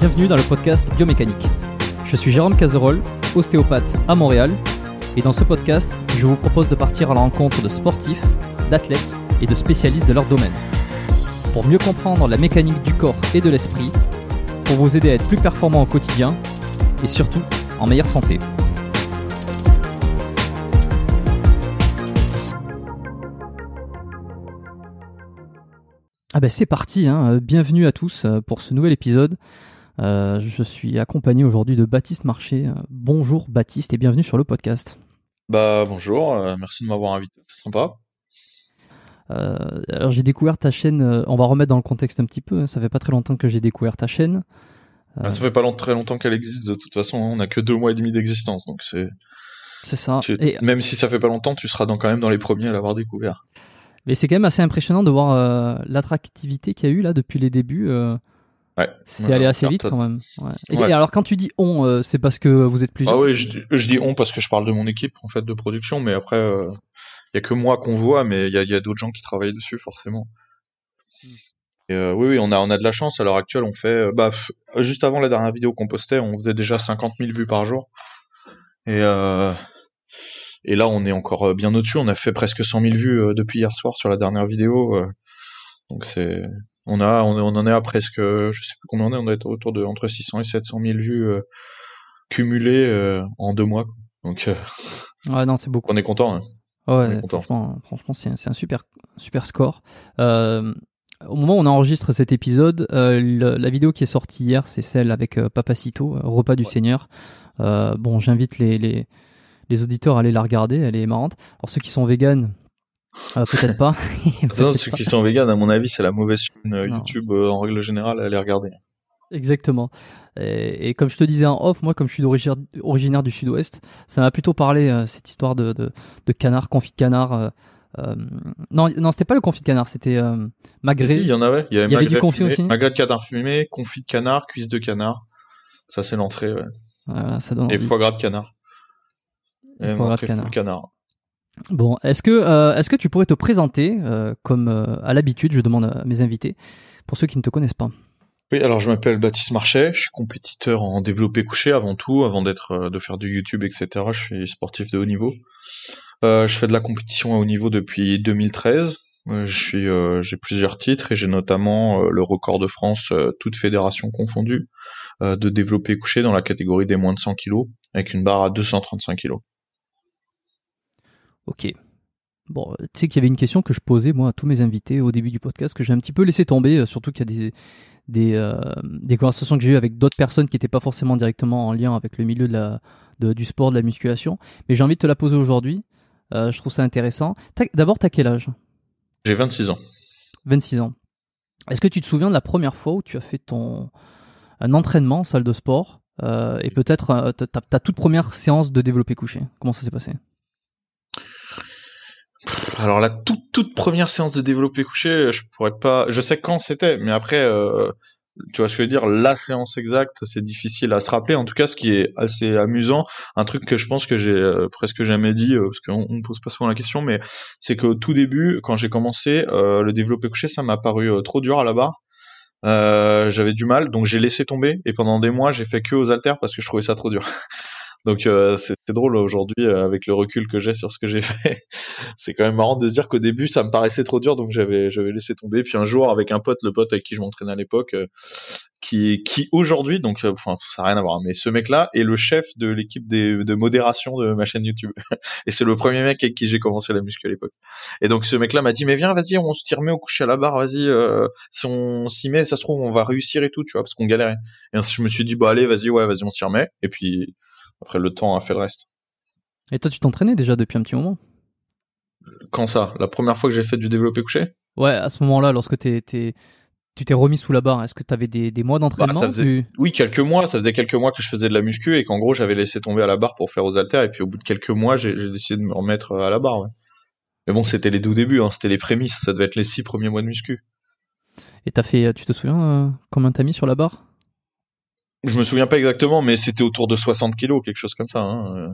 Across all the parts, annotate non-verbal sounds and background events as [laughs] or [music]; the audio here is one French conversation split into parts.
Bienvenue dans le podcast Biomécanique. Je suis Jérôme Cazerolle, ostéopathe à Montréal, et dans ce podcast, je vous propose de partir à la rencontre de sportifs, d'athlètes et de spécialistes de leur domaine. Pour mieux comprendre la mécanique du corps et de l'esprit, pour vous aider à être plus performant au quotidien et surtout en meilleure santé. Ah ben c'est parti, hein. bienvenue à tous euh, pour ce nouvel épisode. Euh, je suis accompagné aujourd'hui de Baptiste Marché. Euh, bonjour Baptiste et bienvenue sur le podcast. Bah bonjour, euh, merci de m'avoir invité, c'est sympa. alors j'ai découvert ta chaîne, on va remettre dans le contexte un petit peu, hein. ça fait pas très longtemps que j'ai découvert ta chaîne. Bah, ça fait pas très longtemps qu'elle existe de toute façon, on a que deux mois et demi d'existence, donc c'est... C'est ça. Et... Même si ça fait pas longtemps, tu seras quand même dans les premiers à l'avoir découvert. Mais c'est quand même assez impressionnant de voir l'attractivité qu'il y a eu là depuis les débuts. C'est allé assez vite quand même. Et, alors quand tu dis on, euh, c'est parce que vous êtes plusieurs Ah oui, je, dis on parce que je parle de mon équipe en fait de production, mais après il euh, y a que moi qu'on voit, mais il y a, d'autres gens qui travaillent dessus forcément. Hmm. Euh, oui, oui, on a, on a de la chance. À l'heure actuelle, on fait, bah, juste avant la dernière vidéo qu'on postait, on faisait déjà 50 000 vues par jour. Et, et là, on est encore bien au-dessus. On a fait presque 100 000 vues depuis hier soir sur la dernière vidéo. donc c'est, on a, on, en est à presque, je sais plus combien on est, on est autour de entre 600 et 700 000 vues euh, cumulées euh, en deux mois. Donc, euh, [laughs] ouais, non, c'est beaucoup. On est content. Hein. Ouais, franchement, franchement c'est un, super, super score. au moment où on enregistre cet épisode, la vidéo qui est sortie hier, c'est celle avec Papacito, Repas du Seigneur. bon, j'invite les, les, les, auditeurs à aller la regarder, elle est marrante. Alors ceux qui sont véganes, euh, peut-être pas. [laughs] [laughs] non, ceux qui sont véganes, à mon avis, c'est la mauvaise chaîne euh, YouTube euh, en règle générale à aller regarder. Exactement. Et, comme je te disais en off, moi, comme je suis originaire du Sud-Ouest, ça m'a plutôt parlé cette histoire de, de, canard, confit de canard. non, non, c'était pas le confit de canard, c'était magret. il y en avait. Il y, avait, du confit aussi. Magret de canard fumé, confit de canard, cuisse de canard. Ça, c'est l'entrée. Ouais. ça donne et foie gras de canard. Et, foie gras de canard. canard. Bon, est-ce que, euh, est-ce que tu pourrais te présenter euh, comme euh, à l'habitude, je demande à mes invités, pour ceux qui ne te connaissent pas? Oui, alors je m'appelle Baptiste Marchais, je suis compétiteur en développé couché avant tout, avant de faire du YouTube, etc. Je suis sportif de haut niveau. je fais de la compétition à haut niveau depuis 2013. je suis, j'ai plusieurs titres et j'ai notamment le record de France, toute fédération confondue, de développé couché dans la catégorie des moins de 100 kg, avec une barre à 235 kg. Ok. Bon, tu sais qu'il y avait une question que je posais moi à tous mes invités au début du podcast que j'ai un petit peu laissé tomber, euh, surtout qu'il y a des, des, euh, des conversations que j'ai eues avec d'autres personnes qui n'étaient pas forcément directement en lien avec le milieu de la, de, du sport, de la musculation. Mais j'ai envie de te la poser aujourd'hui. Euh, je trouve ça intéressant. D'abord, tu as quel âge? J'ai 26 ans. 26 ans. Est-ce que tu te souviens de la première fois où tu as fait ton un entraînement en salle de sport et peut-être ta toute première séance de développé couché? Comment ça s'est passé? Alors la toute toute première séance de développé couché, je pourrais pas, je sais quand c'était, mais après, euh, tu vois ce que je veux dire, la séance exacte, c'est difficile à se rappeler. En tout cas, ce qui est assez amusant, un truc que je pense que j'ai euh, presque jamais dit, euh, parce qu'on me pose pas souvent la question, mais c'est qu'au tout début, quand j'ai commencé, le développé couché, ça m'a paru trop dur à la barre. j'avais du mal, donc j'ai laissé tomber et pendant des mois j'ai fait que aux haltères parce que je trouvais ça trop dur. [laughs] Donc euh, c'est drôle aujourd'hui euh, avec le recul que j'ai sur ce que j'ai [laughs] fait. c'est quand même marrant de se dire qu'au début ça me paraissait trop dur donc j'avais j'avais laissé tomber. Puis un jour avec un pote, le pote avec qui je m'entraînais à l'époque, euh, qui qui aujourd'hui donc enfin ça n'a rien à voir, mais ce mec-là est le chef de l'équipe de modération de ma chaîne YouTube. [laughs] et c'est le premier mec avec qui j'ai commencé la muscu à l'époque. Et donc ce mec-là m'a dit mais viens vas-y on se tire au coucher à la barre vas-y si on s'y met ça se trouve on va réussir et tout tu vois parce qu'on galérait. Et je me suis dit bah allez vas-y ouais vas-y on s'y remet et puis après, le temps a fait le reste. Et toi, tu t'entraînais déjà depuis un petit moment? Quand ça? La première fois que j'ai fait du développé couché? Ouais, à ce moment-là, lorsque tu t'es remis sous la barre, est-ce que tu avais des, des mois d'entraînement Bah, faisait- tu- Oui, quelques mois. Ça faisait quelques mois que je faisais de la muscu et qu'en gros, j'avais laissé tomber à la barre pour faire aux haltères. Et puis au bout de quelques mois, j'ai décidé de me remettre à la barre. ouais. Mais bon, c'était les tout débuts, hein, c'était les prémices. Ça devait être les six premiers mois de muscu. Et t'as fait, tu te souviens euh, combien t'as mis sur la barre? Je me souviens pas exactement, mais c'était autour de 60 kilos, quelque chose comme ça. Hein. euh.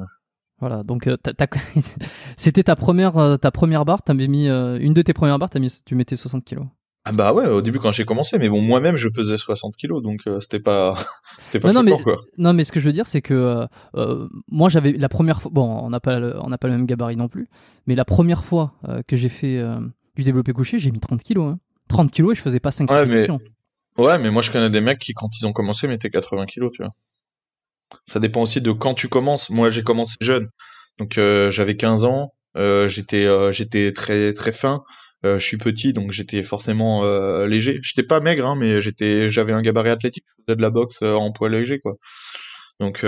Voilà, donc euh, [laughs] c'était ta première, euh, ta première barre, t'avais mis une de tes premières barres, mis, tu mettais 60 kilos. Ah bah ouais, au début quand j'ai commencé, mais bon, moi-même je pesais 60 kilos, donc euh, c'était pas, [laughs] c'était pas Non, mais- quoi. Non, mais ce que je veux dire, c'est que euh, moi, j'avais la première fois. Bon, on n'a pas, le- on n'a pas le même gabarit non plus, mais la première fois euh, que j'ai fait du développé couché, j'ai mis 30 kilos. hein. 30 kilos et je faisais pas 5 Ouais, mais- répétitions. Ouais, mais moi je connais des mecs qui quand ils ont commencé mettaient 80 kilos, tu vois. Ça dépend aussi de quand tu commences. Moi j'ai commencé jeune, donc euh, j'avais 15 ans, euh, j'étais euh, j'étais très très fin. Euh, je suis petit, donc j'étais forcément léger. J'étais pas maigre, hein, mais j'étais, j'avais un gabarit athlétique. Je faisais de la boxe en poids léger, quoi. Donc,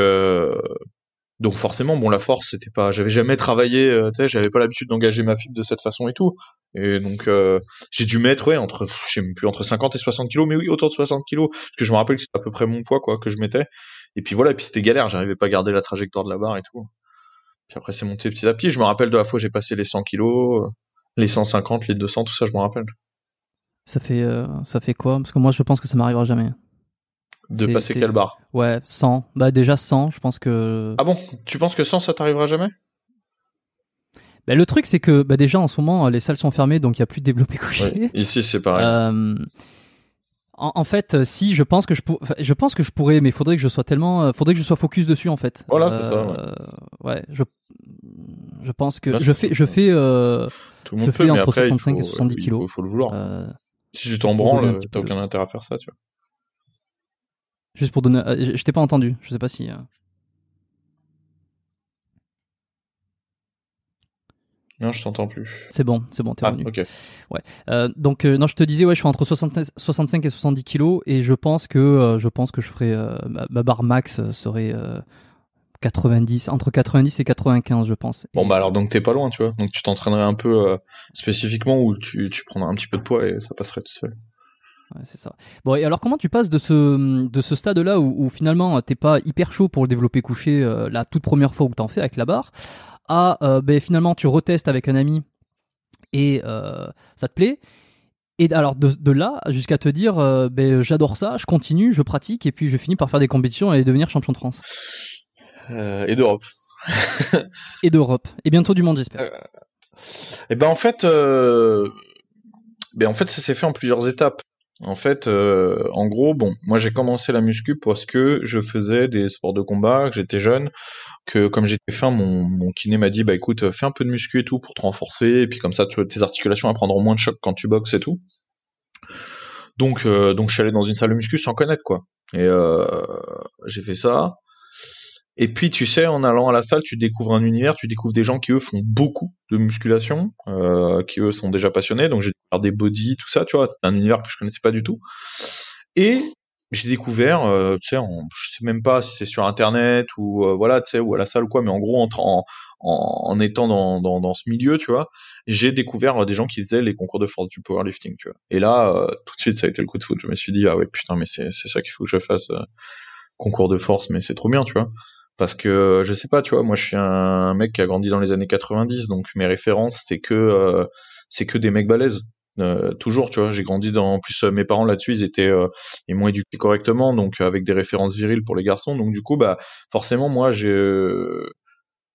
donc forcément, bon, la force, c'était pas. J'avais jamais travaillé, euh, tu sais, j'avais pas l'habitude d'engager ma fibre de cette façon et tout. Et donc, euh, j'ai dû mettre, ouais, entre, je sais plus, entre 50 et 60 kilos, mais oui, autour de 60 kilos, parce que je me rappelle que c'était à peu près mon poids, quoi, que je mettais. Et puis voilà, et puis c'était galère, j'arrivais pas à garder la trajectoire de la barre et tout. Puis après, c'est monté petit à petit. Je me rappelle de la fois j'ai passé les 100 kilos, euh, les 150, les 200, tout ça, je me rappelle. Ça fait, euh, ça fait quoi? Parce que moi, je pense que ça m'arrivera jamais. De passer quelle barre Ouais, 100. Bah déjà 100, je pense que. Ah bon? Tu penses que 100, ça t'arrivera jamais? Bah, le truc, c'est que bah, déjà en ce moment, les salles sont fermées, donc il y a plus de développé couché. Ouais. Ici, c'est pareil. Euh, en, en fait, euh, si je pense que je, pour- je pense que je pourrais, mais il faudrait que je sois tellement, euh, faudrait que je sois focus dessus en fait. Voilà, c'est ça, Euh, ouais, je, je pense que je fais, je fais, euh, Tout le je monde fais peut, mais entre après, il 65 et faut- 70 il kilos. faut, faut le vouloir. si tu t'en branles, t'as aucun intérêt à faire ça, tu vois. Juste pour donner. euh, je t'ai pas entendu. Je sais pas si. euh, Non, je t'entends plus. C'est bon, c'est bon, t'es Ah, revenu. ok. Euh, donc non, je te disais, ouais, je suis entre 60 65 et 70 kilos et je pense que je pense que je ferai ma, ma barre max serait euh, 90 entre 90 et 95, je pense. Bon, bah alors, donc t'es pas loin, tu vois. Donc tu t'entraînerais un peu spécifiquement où tu, tu prendrais un petit peu de poids et ça passerait tout seul. Ouais, c'est ça. Bon, et alors comment tu passes de ce, de ce stade-là où, où finalement t'es pas hyper chaud pour le développer couché euh, la toute première fois où t'en fais avec la barre, à euh, ben, finalement tu retestes avec un ami et euh, ça te plaît et alors de, de là jusqu'à te dire euh, ben, j'adore ça, je continue, je pratique et puis je finis par faire des compétitions et devenir champion de France Euh, et d'Europe. [laughs] et d'Europe et bientôt du monde j'espère. Et ben en fait, euh, ben en fait, ça s'est fait en plusieurs étapes. En fait, euh, en gros, bon, moi j'ai commencé la muscu parce que je faisais des sports de combat, que j'étais jeune, que comme j'étais fin, mon, mon kiné m'a dit, bah écoute, fais un peu de muscu et tout pour te renforcer, et puis comme ça, tu, tes articulations elles prendront moins de choc quand tu boxes et tout. Donc, euh, donc je suis allé dans une salle de muscu sans connaître quoi. Et euh, j'ai fait ça. Et puis, tu sais, en allant à la salle, tu découvres un univers, tu découvres des gens qui, eux, font beaucoup de musculation, euh, qui, eux, sont déjà passionnés. Donc, j'ai découvert des body, tout ça, tu vois. C'est un univers que je connaissais pas du tout. Et j'ai découvert, euh, tu sais, en- je sais même pas si c'est sur Internet ou, euh, voilà, tu sais, ou à la salle ou quoi, mais en gros, en, en, en, étant dans, dans, dans ce milieu, tu vois, j'ai découvert euh, des gens qui faisaient les concours de force du powerlifting, tu vois. Et là, euh, tout de suite, ça a été le coup de foot. Je me suis dit, ah ouais, putain, mais c'est c'est ça qu'il faut que je fasse, euh, concours de force, mais c'est trop bien, tu vois parce que je sais pas, tu vois, moi je suis un mec qui a grandi dans les années 90, donc mes références c'est que euh, c'est que des mecs balèzes. Euh, toujours, tu vois, j'ai grandi dans en plus euh, mes parents là-dessus, ils étaient euh, ils m'ont éduqué correctement, donc avec des références viriles pour les garçons, donc du coup bah forcément moi j'ai euh,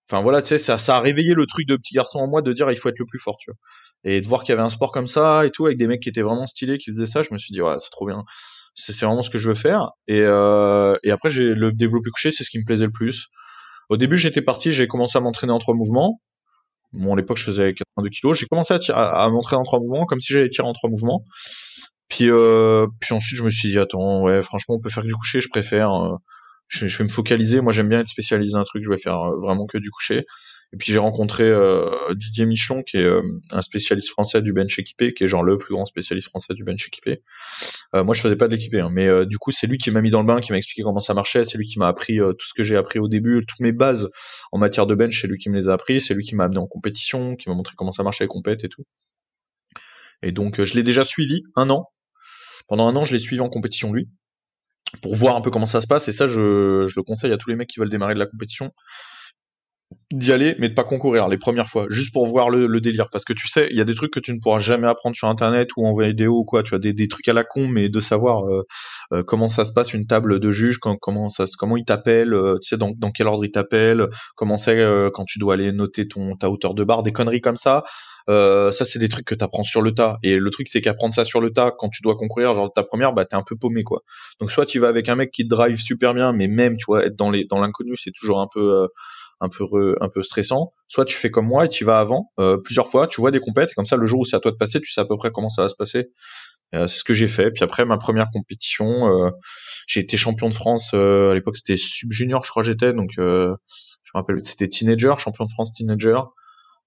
enfin voilà, tu sais ça ça a réveillé le truc de petit garçon en moi de dire il faut être le plus fort, tu vois. Et de voir qu'il y avait un sport comme ça et tout avec des mecs qui étaient vraiment stylés qui faisaient ça, je me suis dit ouais, c'est trop bien c'est vraiment ce que je veux faire. Et, euh, et après, j'ai le développé couché, c'est ce qui me plaisait le plus. Au début, j'étais parti, j'ai commencé à m'entraîner en trois mouvements. Bon, à l'époque, je faisais 82 kilos. J'ai commencé à, tirer- à, à m'entraîner en trois mouvements, comme si j'allais tirer en trois mouvements. Puis, euh, puis ensuite, je me suis dit, attends, ouais, franchement, on peut faire que du coucher, je préfère. euh, je, je vais me focaliser. Moi, j'aime bien être spécialisé dans un truc, je vais faire euh, vraiment que du coucher. Et puis j'ai rencontré euh, Didier Michelon, qui est euh, un spécialiste français du bench équipé, qui est genre le plus grand spécialiste français du bench équipé. Euh, moi, je faisais pas de l'équipé, hein, mais du coup, c'est lui qui m'a mis dans le bain, qui m'a expliqué comment ça marchait. C'est lui qui m'a appris tout ce que j'ai appris au début, toutes mes bases en matière de bench. C'est lui qui me les a appris. C'est lui qui m'a amené en compétition, qui m'a montré comment ça marchait les compètes et tout. Et donc, je l'ai déjà suivi un an. Pendant un an, je l'ai suivi en compétition lui pour voir un peu comment ça se passe. Et ça, je, je, le conseille à tous les mecs qui veulent démarrer de la compétition d'y aller, mais de pas concourir les premières fois, juste pour voir le, délire. Parce que tu sais, il y a des trucs que tu ne pourras jamais apprendre sur Internet ou en vidéo ou quoi. Tu as des, des trucs à la con, mais de savoir euh, euh, comment ça se passe une table de juge, quand, comment ça, comment il t'appelle, euh, tu sais dans, dans quel ordre il t'appelle, comment c'est quand tu dois aller noter ton ta hauteur de barre, des conneries comme ça. ça c'est des trucs que tu apprends sur le tas et le truc c'est qu'apprendre ça sur le tas quand tu dois concourir genre ta première bah t'es un peu paumé quoi donc soit tu vas avec un mec qui drive super bien mais même tu vois être dans les dans l'inconnu c'est toujours un peu un peu un stressant. Soit tu fais comme moi et tu vas avant euh, plusieurs fois, tu vois des compètes, et comme ça le jour où c'est à toi de passer, tu sais à peu près comment ça va se passer. Euh, c'est ce que j'ai fait. Puis après ma première compétition, euh, j'ai été champion de France. à l'époque c'était sub junior, je crois j'étais. Donc je me rappelle, c'était teenager, champion de France teenager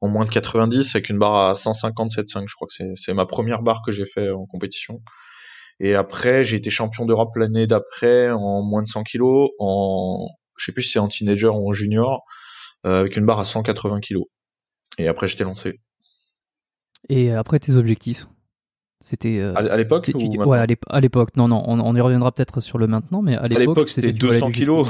en moins de 90 avec une barre à 157,5. Je crois que c'est ma première barre que j'ai fait en compétition. Et après, j'ai été champion d'Europe l'année d'après en moins de 100 kilos, en, je sais plus si c'est en teenager ou en junior, avec une barre à 180 kg. Et après, je t'ai lancé. Et après, tes objectifs? C'était euh, à, l'époque Ouais, à l'époque. Non, non, on, y reviendra peut-être sur le maintenant, mais à l'époque, c'était 200 kilos.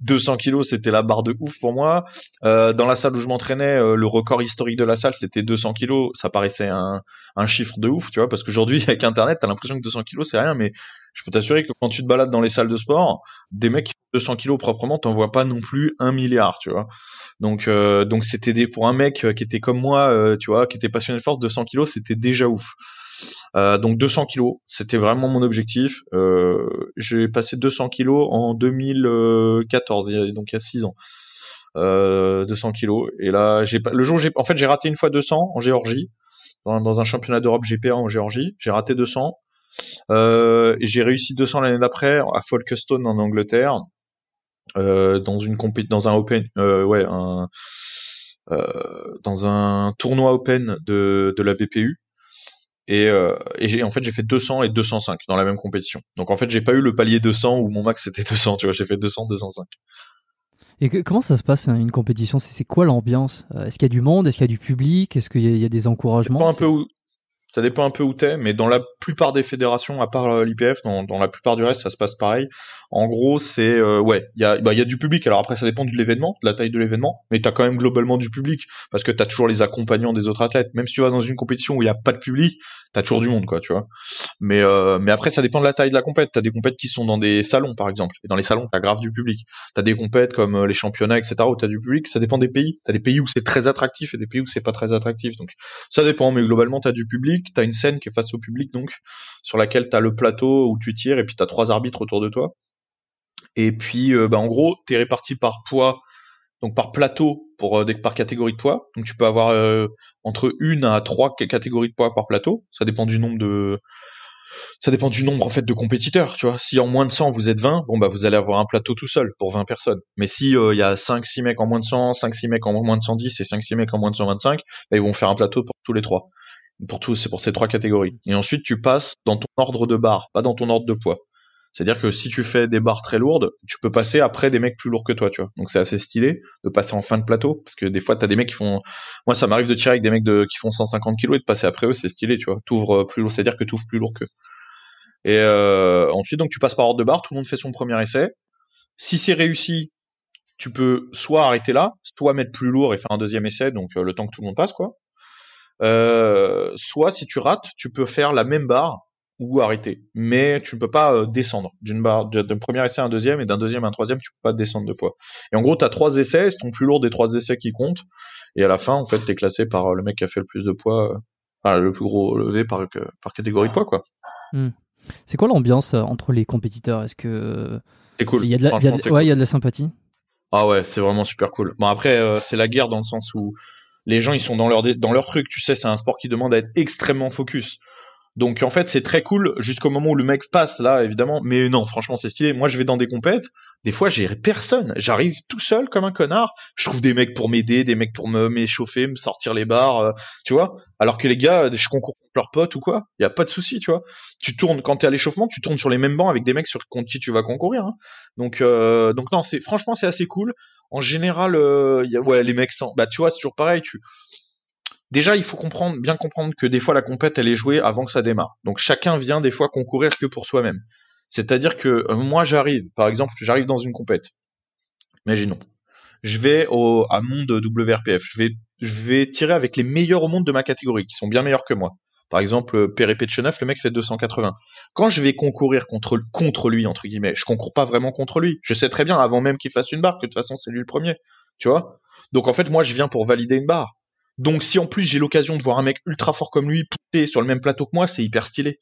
200 [laughs] kilos, c'était la barre de ouf pour moi. Euh, dans la salle où je m'entraînais, le record historique de la salle, c'était 200 kilos. Ça paraissait un, un chiffre de ouf, tu vois, parce qu'aujourd'hui, [laughs] avec Internet, t'as l'impression que 200 kilos, c'est rien, mais je peux t'assurer que quand tu te balades dans les salles de sport, des mecs qui font 200 kilos proprement, t'en vois pas non plus un milliard, tu vois. Donc, euh, donc c'était des, pour un mec euh, qui était comme moi, euh, tu vois, qui était passionné de force, 200 kilos, c'était déjà ouf. Donc 200 kilos, c'était vraiment mon objectif. j'ai passé 200 kilos en 2014, donc il y a 6 ans. 200 kilos. Et là, le jour, j'ai, en fait, j'ai raté une fois 200 en Géorgie, dans, un championnat d'Europe GPA en Géorgie. J'ai raté 200. Euh, j'ai réussi 200 l'année d'après à Folkestone en Angleterre, euh, dans une dans un open, euh, ouais, euh, dans un tournoi open de la BPU. Et, euh, et en fait j'ai fait 200 et 205 dans la même compétition. Donc en fait j'ai pas eu le palier 200 où mon max [laughs] c'était 200, tu vois, j'ai fait 200, 205. Et comment ça se passe une compétition? C'est quoi l'ambiance? Est-ce qu'il y a du monde? Est-ce qu'il y a du public? Est-ce qu'il y, a des encouragements? un peu où, ça dépend un peu où t'es, mais dans la plupart des fédérations, à part euh, l'IPF, dans, dans, la plupart du reste, ça se passe pareil. En gros, c'est euh, ouais, il y a, bah, y a du public. Alors après, ça dépend de l'événement, de la taille de l'événement, mais t'as quand même globalement du public parce que t'as toujours les accompagnants des autres athlètes. Même si tu vas dans une compétition où il y a pas de public, t'as toujours du monde, quoi, tu vois. Mais euh, mais après, ça dépend de la taille de la compète. T'as des compètes qui sont dans des salons, par exemple, et dans les salons, t'as grave du public. T'as des compètes comme euh, les championnats, etc., où t'as du public. Ça dépend des pays. T'as des pays où c'est très attractif et des pays où c'est pas très attractif. Donc ça dépend, mais globalement, t'as du public, t'as une scène qui est au public, donc, sur laquelle tu as le plateau où tu tires, et puis tu as trois arbitres autour de toi. Et puis, euh, bah, en gros, tu es réparti par poids, donc par plateau, pour, euh, par catégorie de poids. Donc tu peux avoir euh, entre une à trois catégories de poids par plateau. Ça dépend du nombre de, ça dépend du nombre en fait de compétiteurs, tu vois. Si en moins de 100 vous êtes 20, bon bah vous allez avoir un plateau tout seul pour 20 personnes. Mais si il y a 5 6 mecs en moins de 100, 5 6 mecs en moins de 110 et 5 6 mecs en moins de 125, bah, ils vont faire un plateau pour tous les trois pour tous, c'est pour ces trois catégories. Et ensuite, tu passes dans ton ordre de barre, pas dans ton ordre de poids. C'est-à-dire que si tu fais des barres très lourdes, tu peux passer après des mecs plus lourds que toi, tu vois. Donc c'est assez stylé de passer en fin de plateau, parce que des fois t'as des mecs qui font, moi ça m'arrive de tirer avec des mecs de... qui font 150 kilos et de passer après eux, c'est stylé, tu vois. T'ouvres euh, plus lourd, c'est-à-dire que tu ouvres plus lourd qu'eux. Et euh, ensuite donc tu passes par ordre de barre, tout le monde fait son premier essai. Si c'est réussi, tu peux soit arrêter là, soit mettre plus lourd et faire un deuxième essai, donc euh, le temps que tout le monde passe quoi. Euh, soit si tu rates, tu peux faire la même barre ou arrêter. Mais tu ne peux pas euh, descendre d'une barre, d'un premier essai à un deuxième et d'un deuxième à un troisième, tu peux pas descendre de poids. Et en gros, tu as trois essais, c'est ton plus lourd des trois essais qui compte. Et à la fin, en fait, tu es classé par euh, le mec qui a fait le plus de poids, enfin, le plus gros levé par, par catégorie de poids, quoi. Hmm. C'est quoi l'ambiance entre les compétiteurs? Est-ce que. C'est cool. Il y a de la, ouais, il y a de la sympathie? Ah ouais, c'est vraiment super cool. Bon, après, c'est la guerre dans le sens où les gens ils sont dans leur dans leur truc. Tu sais c'est un sport qui demande à être extrêmement focus Donc en fait, c'est très cool jusqu'au moment où le mec passe là, évidemment. Mais non, franchement, c'est stylé. Moi, je vais dans des compètes. Des fois, j'ai personne. J'arrive tout seul comme un connard. Je trouve des mecs pour m'aider, des mecs pour me m'échauffer, me sortir les barres, euh, tu vois. Alors que les gars, je concours contre leurs potes ou quoi. Il y a pas de souci, tu vois. Tu tournes quand t'es à l'échauffement, tu tournes sur les mêmes bancs avec des mecs sur contre qui tu vas concourir. Hein. Donc euh, donc non, c'est franchement c'est assez cool. En général, euh, ouais, les mecs sans. Bah tu vois, c'est toujours pareil. Tu Déjà, il faut bien comprendre que des fois la compète elle est jouée avant que ça démarre. Donc chacun vient des fois concourir que pour soi-même. C'est-à-dire que euh, moi j'arrive, par exemple, j'arrive dans une compète. Imaginons, je vais au à monde WRPF, je vais je vais tirer avec les meilleurs au monde de ma catégorie, qui sont bien meilleurs que moi. Par exemple, Perry Petchenev, le mec fait 280. Quand je vais concourir contre lui entre guillemets, je concours pas vraiment contre lui. Je sais très bien avant même qu'il fasse une barre que de toute façon c'est lui le premier, tu vois? Donc en fait moi je viens pour valider une barre. Donc si en plus j'ai l'occasion de voir un mec ultra fort comme lui pousser sur le même plateau que moi, c'est hyper stylé.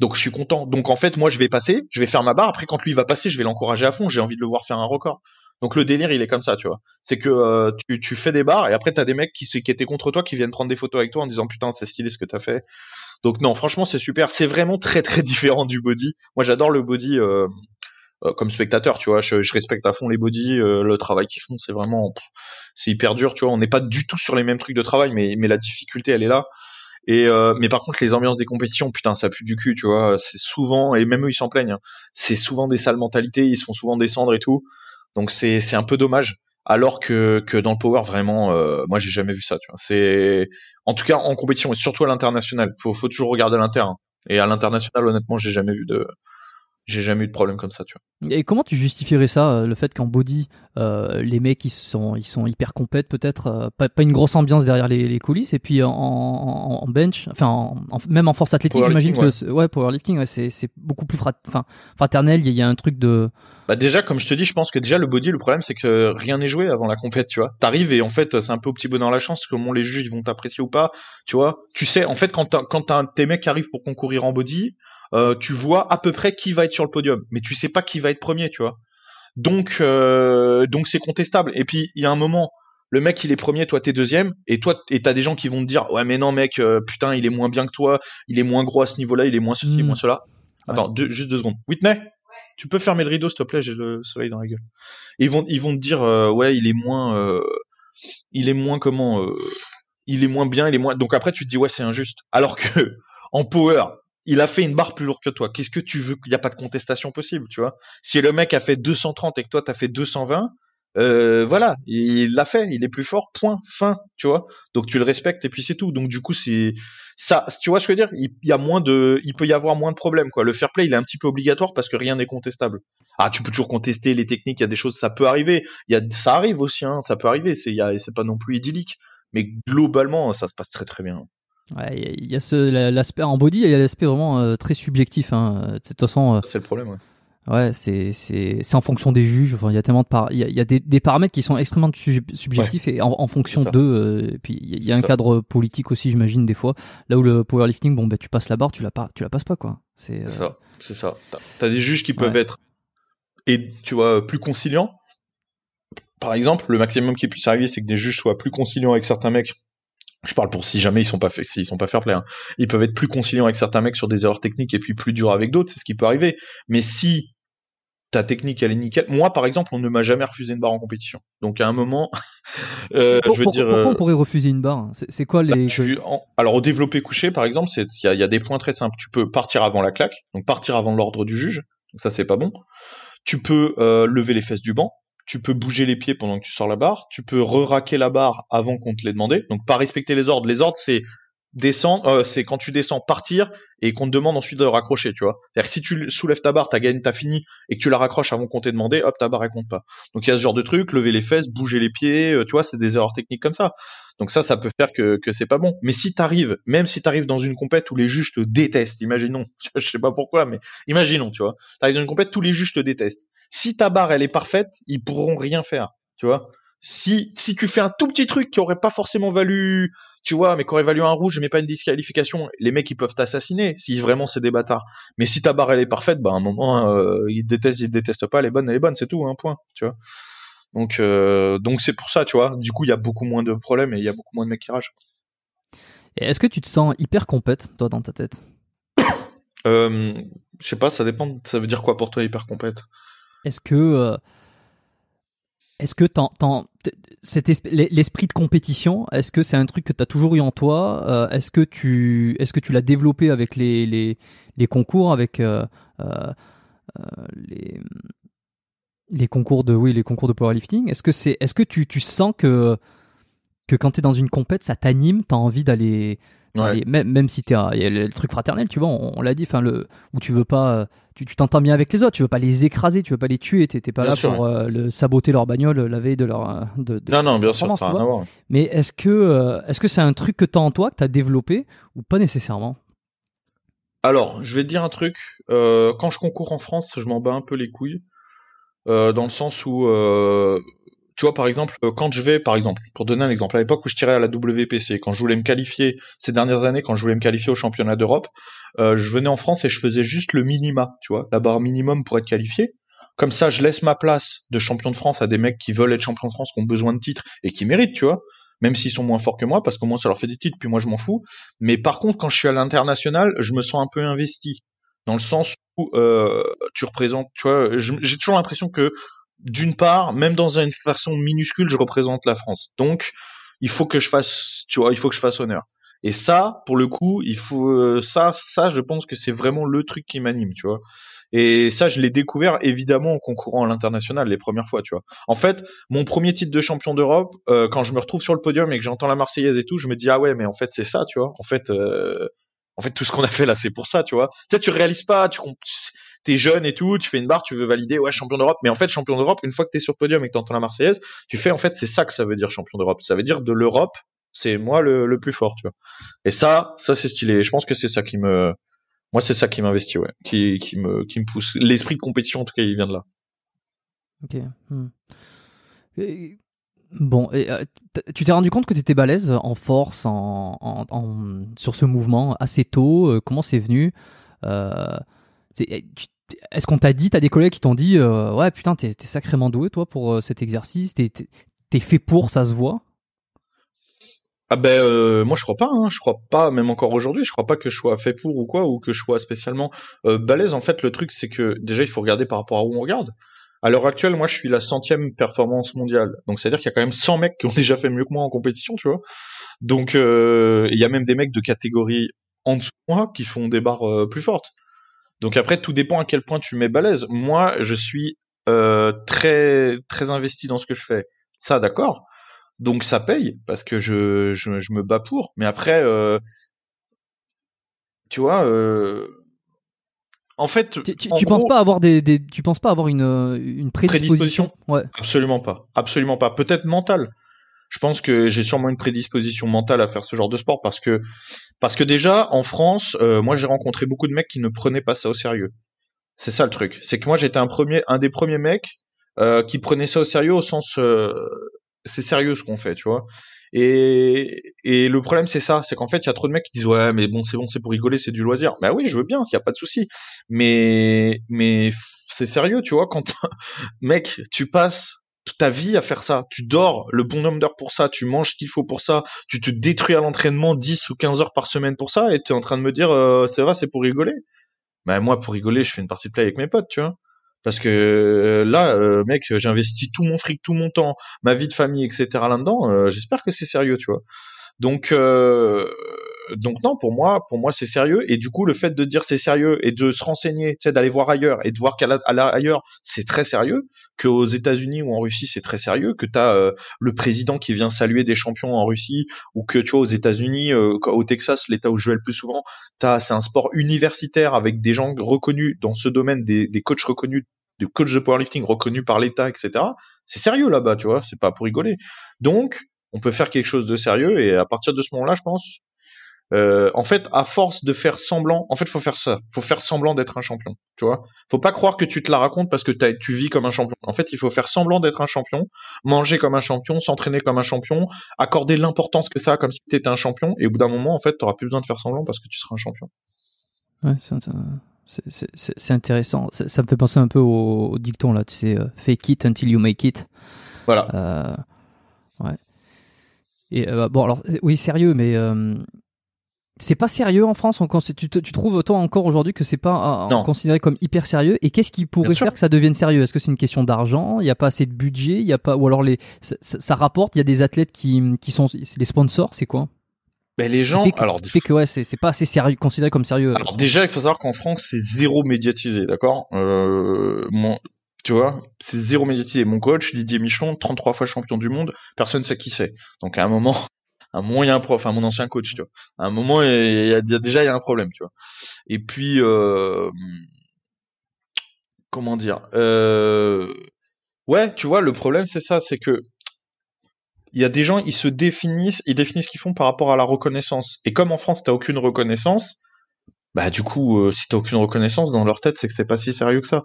Donc je suis content. Donc en fait, moi je vais passer, je vais faire ma barre. Après quand lui va passer, je vais l'encourager à fond. J'ai envie de le voir faire un record. Donc le délire, il est comme ça, tu vois. C'est que euh, tu, tu, fais des barres et après t'as des mecs qui, qui étaient contre toi qui viennent prendre des photos avec toi en disant putain c'est stylé ce que t'as fait. Donc non, franchement c'est super. C'est vraiment très très différent du body. Moi j'adore le body. Euh, comme spectateur, tu vois, je, je, respecte à fond les body, euh, le travail qu'ils font, c'est vraiment, c'est hyper dur, tu vois. On n'est pas du tout sur les mêmes trucs de travail, mais mais la difficulté, elle est là. Et euh, mais par contre, les ambiances des compétitions, putain, ça pue du cul, tu vois. C'est souvent, et même eux, ils s'en plaignent. Hein, c'est souvent des sales mentalités, ils se font souvent descendre et tout. Donc c'est c'est un peu dommage. Alors que que dans le power, vraiment, moi, j'ai jamais vu ça, tu vois. C'est en tout cas en compétition et surtout à l'international. Faut faut toujours regarder l'inter. Hein. Et à l'international, honnêtement, j'ai jamais vu de j'ai jamais eu de problème comme ça, tu vois. Et comment tu justifierais ça, euh, le fait qu'en body, euh, les mecs ils sont, ils sont hyper compètes peut-être, euh, pas, pas, une grosse ambiance derrière les, les coulisses, et puis en, en, en bench, enfin en, même en force athlétique, j'imagine que ouais. ouais, powerlifting, ouais, c'est, c'est beaucoup plus frat, fraternel. Il y, a un truc de. Bah déjà, comme je te dis, je pense que déjà le body, le problème c'est que rien n'est joué avant la compète, tu vois. T'arrives et en fait c'est un peu au petit bonheur la chance, comment les juges ils vont t'apprécier ou pas, tu vois. Tu sais, en fait quand quand tes mecs arrivent pour concourir en body euh, tu vois à peu près qui va être sur le podium, mais tu sais pas qui va être premier, tu vois. Donc, euh, donc c'est contestable. Et puis il y a un moment, le mec il est premier, toi t'es deuxième, et toi et t'as des gens qui vont te dire ouais mais non mec, euh, putain il est moins bien que toi, il est moins gros à ce niveau-là, il est moins ceci, mmh. moins cela. Attends, deux, juste deux secondes. Whitney, tu peux fermer le rideau s'il te plaît, j'ai le soleil dans la gueule. ils vont ils vont te dire ouais il est moins, il est moins comment, il est moins bien, il est moins. Donc après tu te dis ouais c'est injuste. Alors que [laughs] en power, il a fait une barre plus lourde que toi. Qu'est-ce que tu veux? Il n'y a pas de contestation possible, tu vois. Si le mec a fait 230 et que toi t'as fait 220, euh, voilà, il l'a fait, il est plus fort, point, fin, tu vois. Donc tu le respectes et puis c'est tout. Donc du coup c'est ça, tu vois ce que je veux dire? Il y a moins de, il peut y avoir moins de problèmes quoi. Le fair play il est un petit peu obligatoire parce que rien n'est contestable. Ah tu peux toujours contester les techniques, il y a des choses, ça peut arriver. Y a, ça arrive aussi, hein, ça peut arriver. C'est, c'est pas non plus idyllique, mais globalement ça se passe très très bien. Ouais, il y a ce l'aspect en body, il y a l'aspect vraiment euh, très subjectif. Hein. De toute façon, euh, c'est le problème. Ouais. Ouais, c'est c'est c'est en fonction des juges. Enfin, il y a tellement de par... il y a, y a des, des, paramètres qui sont extrêmement subjectifs et en, en fonction d'eux. Euh, et puis il y a un cadre politique aussi, j'imagine des fois. Là où le powerlifting, bon, ben tu passes la barre, tu la pas, tu la passes pas quoi. C'est euh... ça, c'est ça. T'as as des juges qui peuvent être et tu vois plus conciliants. Par exemple, le maximum qui puisse arriver, c'est que des juges soient plus conciliants avec certains mecs je parle pour si jamais ils sont pas s'ils sont pas fair play. Hein. Ils peuvent être plus conciliants avec certains mecs sur des erreurs techniques et puis plus durs avec d'autres, c'est ce qui peut arriver. Mais si ta technique elle est nickel, moi par exemple, on ne m'a jamais refusé une barre en compétition. Donc à un moment, [laughs] euh, je veux dire, pourquoi on euh, pourrait refuser une barre? C'est quoi les bah, Alors au développé couché par exemple, il y a, y a, des points très simples. Tu peux partir avant la claque, donc partir avant l'ordre du juge. Donc ça c'est pas bon. Tu peux euh, lever les fesses du banc tu peux bouger les pieds pendant que tu sors la barre, tu peux re-raquer la barre avant qu'on te l'ait demandé. Donc pas respecter les ordres. Les ordres c'est descendre, euh, c'est quand tu descends partir et qu'on te demande ensuite de raccrocher, tu vois. C'est-à-dire que si tu soulèves ta barre, t'as gagné, t'as fini et que tu la raccroches avant qu'on t'ait demandé, hop, ta barre elle compte pas. Donc il y a ce genre de truc, lever les fesses, bouger les pieds, euh, tu vois, c'est des erreurs techniques comme ça. Donc ça, ça peut faire que, que c'est pas bon. Mais si t'arrives, même si t'arrives dans une compète où les juges te détestent, imaginons, [laughs] je sais pas pourquoi, mais imaginons, tu vois, t'arrives dans une compète où les juges te détestent. Si ta barre elle est parfaite, ils pourront rien faire, tu vois. Si si tu fais un tout petit truc qui aurait pas forcément valu, tu vois, mais qui aurait valu un rouge mais pas une disqualification, les mecs ils peuvent t'assassiner si vraiment c'est des bâtards. Mais si ta barre elle est parfaite, bah à un moment euh, ils détestent, ils détestent pas, les bonnes, elle est bonne, c'est tout, un point, tu vois. Donc euh, donc c'est pour ça, tu vois. Du coup il y a beaucoup moins de problèmes et il y a beaucoup moins de mecs qui ragent. Est-ce que tu te sens hyper compète toi dans ta tête? [coughs] Euh, Je sais pas, ça dépend. Ça veut dire quoi pour toi hyper compète? Est-ce que euh, l'esprit de compétition, est-ce que c'est un truc que tu as toujours eu en toi euh, Est-ce que tu l'as développé avec les, concours, avec euh, les concours de oui les concours de powerlifting? Est-ce que tu sens que que quand tu es dans une compète, ça t'anime, tu as envie d'aller même, même, si tu il y a le truc fraternel, tu vois, on, l'a dit, enfin le où tu veux pas, tu t'entends bien avec les autres, tu veux pas les écraser, tu veux pas les tuer, t'es pas là pour euh, le saboter leur bagnole la veille de leur euh, de, non non bien sûr ça rien Mais est-ce que euh, est-ce que c'est un truc que tu as en toi que tu as développé ou pas nécessairement? Alors je vais te dire un truc, quand je concours en France, je m'en bats un peu les couilles. dans le sens où tu vois, par exemple, euh, quand je vais, par exemple, pour donner un exemple, à l'époque où je tirais à la WPC, quand je voulais me qualifier, ces dernières années, quand je voulais me qualifier au championnat d'Europe, euh, je venais en France et je faisais juste le minima, tu vois, la barre minimum pour être qualifié. Comme ça, je laisse ma place de champion de France à des mecs qui veulent être champion de France, qui ont besoin de titres et qui méritent, tu vois, même s'ils sont moins forts que moi, parce qu'au moins ça leur fait des titres, puis moi je m'en fous. Mais par contre, quand je suis à l'international, je me sens un peu investi, dans le sens où euh, tu représentes, tu vois, j'ai toujours l'impression que d'une part, même dans une façon minuscule, je représente la France. Donc, il faut que je fasse, tu vois, il faut que je fasse honneur. Et ça, pour le coup, il faut euh, ça, ça, je pense que c'est vraiment le truc qui m'anime, tu vois. Et ça, je l'ai découvert évidemment en concourant à l'international les premières fois, tu vois. En fait, mon premier titre de champion d'Europe, euh, quand je me retrouve sur le podium et que j'entends la Marseillaise et tout, je me dis ah ouais, mais en fait c'est ça, tu vois. En fait, euh, en fait tout ce qu'on a fait là, c'est pour ça, tu vois. Tu sais, tu réalises pas, tu t'es jeune et tout, tu fais une barre, tu veux valider, ouais, champion d'Europe. Mais en fait, champion d'Europe, une fois que t'es sur le podium et que t'entends la Marseillaise, tu fais, en fait, c'est ça que ça veut dire champion d'Europe. Ça veut dire de l'Europe, c'est moi le, plus fort, tu vois. Et ça, ça c'est stylé. Je pense que c'est ça qui me, moi, c'est ça qui m'investit, ouais, qui, qui me, qui me pousse. L'esprit de compétition, en tout cas, il vient de là. Ok. Hmm. Bon, euh, tu t'es rendu compte que tu étais balèze en force, en, sur ce mouvement assez tôt. Euh, comment c'est venu? Euh, est-ce qu'on t'a dit, t'as des collègues qui t'ont dit, euh, ouais, putain, t'es, sacrément doué, toi, pour euh, cet exercice, t'es, fait pour, ça se voit? Ah ben, euh, moi, je crois pas, hein, je crois pas, même encore aujourd'hui, je crois pas que je sois fait pour ou quoi, ou que je sois spécialement balèze. En fait, le truc, c'est que déjà, il faut regarder par rapport à où on regarde. À l'heure actuelle, moi, je suis la centième performance mondiale. Donc, c'est-à-dire qu'il y a quand même 100 mecs qui ont [laughs] déjà fait mieux que moi en compétition, tu vois. Donc, il y a même des mecs de catégorie en dessous de moi qui font des barres plus fortes. Donc après, tout dépend à quel point tu mets balèze. Moi, je suis euh, très très investi dans ce que je fais. Ça, d'accord. Donc ça paye parce que je, je, me bats pour. Mais après, euh, tu vois, euh, en fait, tu, tu, penses pas avoir des, des, tu penses pas avoir une, une prédisposition, prédisposition? Ouais. Absolument pas, absolument pas. Peut-être mentale je pense que j'ai sûrement une prédisposition mentale à faire ce genre de sport parce que parce que déjà en France, euh, moi j'ai rencontré beaucoup de mecs qui ne prenaient pas ça au sérieux. C'est ça le truc. C'est que moi j'étais un premier, un des premiers mecs euh, qui prenait ça au sérieux au sens euh, c'est sérieux ce qu'on fait, tu vois. Et, et le problème c'est ça, c'est qu'en fait il y a trop de mecs qui disent ouais mais bon c'est bon c'est pour rigoler c'est du loisir. Bah oui je veux bien, il y a pas de souci. Mais mais c'est sérieux tu vois quand [laughs] mec tu passes ta vie à faire ça. Tu dors le bon nombre d'heures pour ça, tu manges ce qu'il faut pour ça, tu te détruis à l'entraînement 10 ou 15 heures par semaine pour ça, et tu es en train de me dire, euh, c'est vrai, c'est pour rigoler. Ben moi, pour rigoler, je fais une partie de play avec mes potes, tu vois. Parce que euh, là, euh, mec, j'investis tout mon fric, tout mon temps, ma vie de famille, etc. là-dedans. J'espère que c'est sérieux, tu vois. Donc, donc non, pour moi, pour moi, c'est sérieux. Et du coup, le fait de dire c'est sérieux et de se renseigner, d'aller voir ailleurs et de voir qu'à ailleurs, c'est très sérieux, qu'aux États-Unis ou en Russie, c'est très sérieux, que tu as euh, le président qui vient saluer des champions en Russie, ou que tu vois aux États-Unis, euh, au Texas, l'État où je vais le plus souvent, t'as c'est un sport universitaire avec des gens reconnus dans ce domaine, des, des coachs reconnus, des coachs de powerlifting reconnus par l'État, etc. C'est sérieux là-bas, tu vois, c'est pas pour rigoler. Donc, on peut faire quelque chose de sérieux et à partir de ce moment-là, je pense, euh, en fait, à force de faire semblant, en fait, faut faire ça. Faut faire semblant d'être un champion. Tu vois Faut pas croire que tu te la racontes parce que tu vis comme un champion. En fait, il faut faire semblant d'être un champion, manger comme un champion, s'entraîner comme un champion, accorder l'importance que ça a comme si tu étais un champion. Et au bout d'un moment, en fait, tu plus besoin de faire semblant parce que tu seras un champion. Ouais, c'est intéressant. Ça, me fait penser un peu au, dicton là. Tu sais, euh, fake it until you make it. Voilà. Euh, ouais. Et bon, alors oui, sérieux, mais c'est pas sérieux en France. On, tu, tu trouves toi encore aujourd'hui que c'est pas euh, considéré comme hyper sérieux? Et qu'est-ce qui pourrait faire que ça devienne sérieux? Est-ce que c'est une question d'argent? Il n'y a pas assez de budget? Il y a pas ou alors les ça, ça rapporte? Il y a des athlètes qui qui sont les sponsors C'est quoi? Ben les gens, alors, fait que ouais, c'est pas assez sérieux, considéré comme sérieux. Alors déjà, il faut savoir qu'en France, c'est zéro médiatisé, d'accord? Euh, mon, tu vois, c'est zéro médiatisé. Mon coach, Didier Michon, 33 fois champion du monde, personne sait qui c'est. Donc à un moment, un un prof, enfin mon ancien coach, tu vois. À un moment, déjà il y a un problème, tu vois. Et puis, euh, comment dire, euh, ouais, tu vois, le problème c'est ça, c'est que il y a des gens, ils se définissent, ils définissent ce qu'ils font par rapport à la reconnaissance. Et comme en France, t'as aucune reconnaissance, bah du coup, euh, si t'as aucune reconnaissance dans leur tête, c'est que c'est pas si sérieux que ça.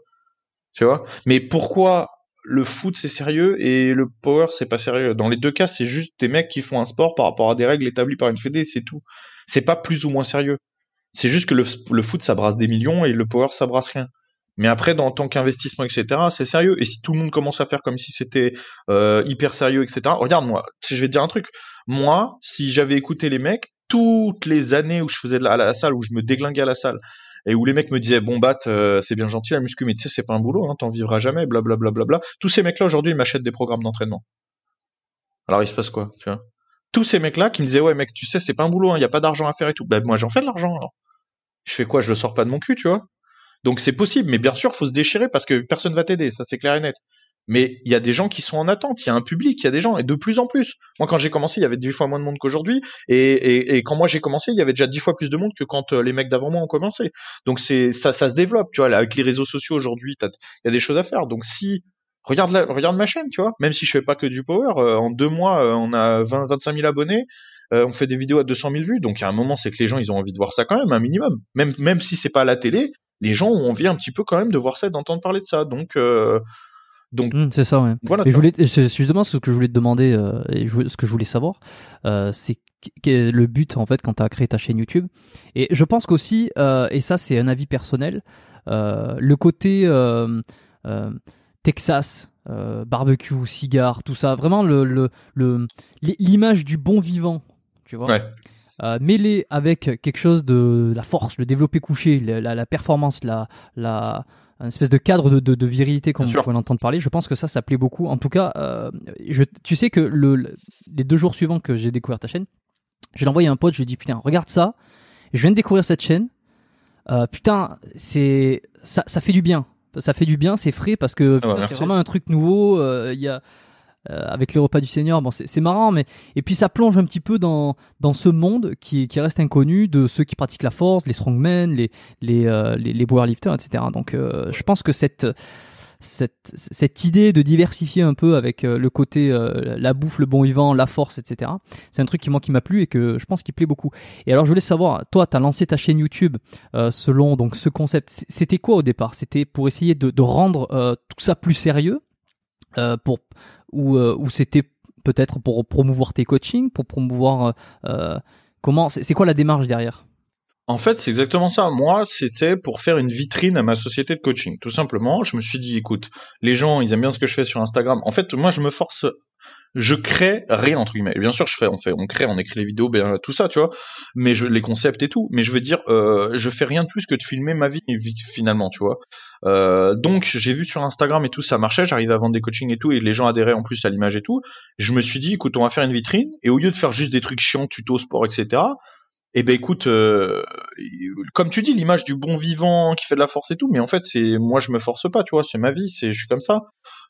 Tu vois? Mais pourquoi le foot c'est sérieux et le power c'est pas sérieux Dans les deux cas, c'est juste des mecs qui font un sport par rapport à des règles établies par une fédé, c'est tout. C'est pas plus ou moins sérieux. C'est juste que le, foot ça brasse des millions et le power ça brasse rien. Mais après, dans tant qu'investissement, etc., c'est sérieux. Et si tout le monde commence à faire comme si c'était euh, hyper sérieux, etc., regarde moi, si je vais dire un truc, moi, si j'avais écouté les mecs, toutes les années où je faisais de la, la salle, où je me déglinguais à la salle, et où les mecs me disaient bon bat euh, c'est bien gentil la muscu mais tu sais c'est pas un boulot hein, t'en vivras jamais blablabla bla, bla, bla, tous ces mecs là aujourd'hui ils m'achètent des programmes d'entraînement. Alors il se passe quoi tu vois? Tous ces mecs là qui me disaient ouais mec tu sais c'est pas un boulot il hein, y a pas d'argent à faire et tout. Ben moi j'en fais de l'argent alors. Je fais quoi? Je le sors pas de mon cul tu vois? Donc c'est possible, mais bien sûr, faut se déchirer parce que personne va t'aider, ça c'est clair et net. Mais il y a des gens qui sont en attente, il y a un public, il y a des gens, et de plus en plus. Moi, quand j'ai commencé, il y avait dix fois moins de monde qu'aujourd'hui, et, et, quand moi j'ai commencé, il y avait déjà dix fois plus de monde que quand euh, les mecs d'avant moi ont commencé. Donc c'est ça, ça se développe, tu vois. avec les réseaux sociaux aujourd'hui, il y a des choses à faire. Donc si regarde la, regarde ma chaîne, tu vois. Même si je fais pas que du power, euh, en deux mois, euh, on a 20, 25 000 abonnés. on fait des vidéos à 200 000 vues, donc à un moment c'est que les gens ils ont envie de voir ça quand même, un minimum. Même même si c'est pas à la télé, les gens ont envie un petit peu quand même de voir ça, d'entendre parler de ça. Donc, euh, donc mmh, c'est ça. Ouais. Voilà. je voulais, c'est justement ce que je voulais te demander euh, et ce que je voulais savoir, euh, c'est le but en fait quand tu as créé ta chaîne YouTube. Et je pense qu'aussi, et ça c'est un avis personnel, le côté Texas. barbecue, cigare, tout ça, vraiment le l'image le, du bon vivant, tu vois. Ouais. Euh, mêlé avec quelque chose de la force, le développé couché, la, la, performance, la, la, une espèce de cadre de, de, de virilité qu'on qu entend parler, je pense que ça, ça plaît beaucoup. En tout cas, euh, je, tu sais que le, les deux jours suivants que j'ai découvert ta chaîne, j'ai envoyé à un pote, je lui ai dit putain, regarde ça, je viens de découvrir cette chaîne, euh, putain, c'est ça, ça fait du bien. Ça fait du bien, c'est frais parce que ah c'est vraiment un truc nouveau. Il y a euh, avec les repas du Seigneur. Bon, c'est marrant, mais et puis ça plonge un petit peu dans dans ce monde qui qui reste inconnu de ceux qui pratiquent la force, les strongmen, les les euh, les, les powerlifters, etc. Donc, euh, je pense que cette cette, cette idée de diversifier un peu avec le côté la bouffe, le bon vivant, la force, etc. C'est un truc qui moi qui m'a plu et que je pense qu'il plaît beaucoup. Et alors je voulais savoir, toi, tu as lancé ta chaîne YouTube selon donc ce concept. C'était quoi au départ? C'était pour essayer de, de rendre tout ça plus sérieux, pour ou, euh, c'était peut-être pour promouvoir tes coachings, pour promouvoir euh, euh, comment c'est quoi la démarche derrière? En fait, c'est exactement ça. Moi, c'était pour faire une vitrine à ma société de coaching. Tout simplement, je me suis dit, écoute, les gens, ils aiment bien ce que je fais sur Instagram. En fait, moi, je me force je crée rien entre guillemets. Bien sûr, je fais, on fait, on crée, on écrit les vidéos, bien tout ça, tu vois. Mais les concepts et tout. Mais je veux dire, euh, je fais rien de plus que de filmer ma vie finalement, tu vois. Euh, donc j'ai vu sur Instagram et tout, ça marchait. J'arrivais à vendre des coachings et tout, et les gens adhéraient en plus à l'image et tout. Je me suis dit, écoute, on va faire une vitrine. Et au lieu de faire juste des trucs chiants, tuto sport, etc. Eh ben écoute, euh, comme tu dis, l'image du bon vivant qui fait de la force et tout, mais en fait c'est moi je me force pas, tu vois, c'est ma vie, c'est je suis comme ça.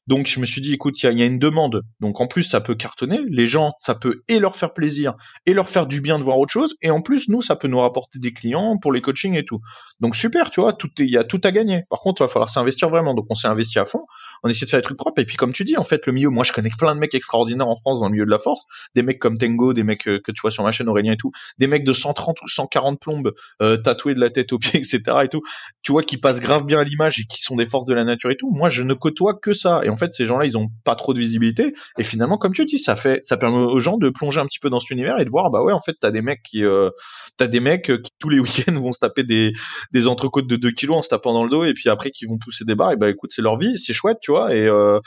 Donc je me suis dit, écoute, il y a, une demande. Donc en plus, ça peut cartonner. Les gens, ça peut et leur faire plaisir et leur faire du bien de voir autre chose. Et en plus, nous, ça peut nous rapporter des clients pour les coachings et tout. Donc super, tu vois, il y a tout à gagner. Par contre, il va falloir s'investir vraiment. Donc on s'est investi à fond. On essaie de faire des trucs propres. Et puis comme tu dis, en fait, le milieu, moi je connais plein de mecs extraordinaires en France dans le milieu de la force. Des mecs comme Tengo, des mecs euh, que, tu vois sur ma chaîne Aurélien et tout. Des mecs de 130 ou 140 plombes, euh, tatoués de la tête aux pieds, [laughs] etc. et tout. Tu vois, qui passent grave bien à l'image et qui sont des forces de la nature et tout. Moi, je ne côtoie que ça. Et en fait, ces gens-là, ils ont pas trop de visibilité. Et finalement, comme tu dis, ça fait, ça permet aux gens de plonger un petit peu dans cet univers et de voir, bah ouais, en fait, t'as des mecs qui, euh, t'as des mecs qui tous les [laughs] week-ends vont se taper des, des entrecôtes de 2 kilos en se tapant dans le dos et puis après qui vont pousser des barres. Et bah écoute, c'est leur vie, c'est chouette, tu vois. Et, euh,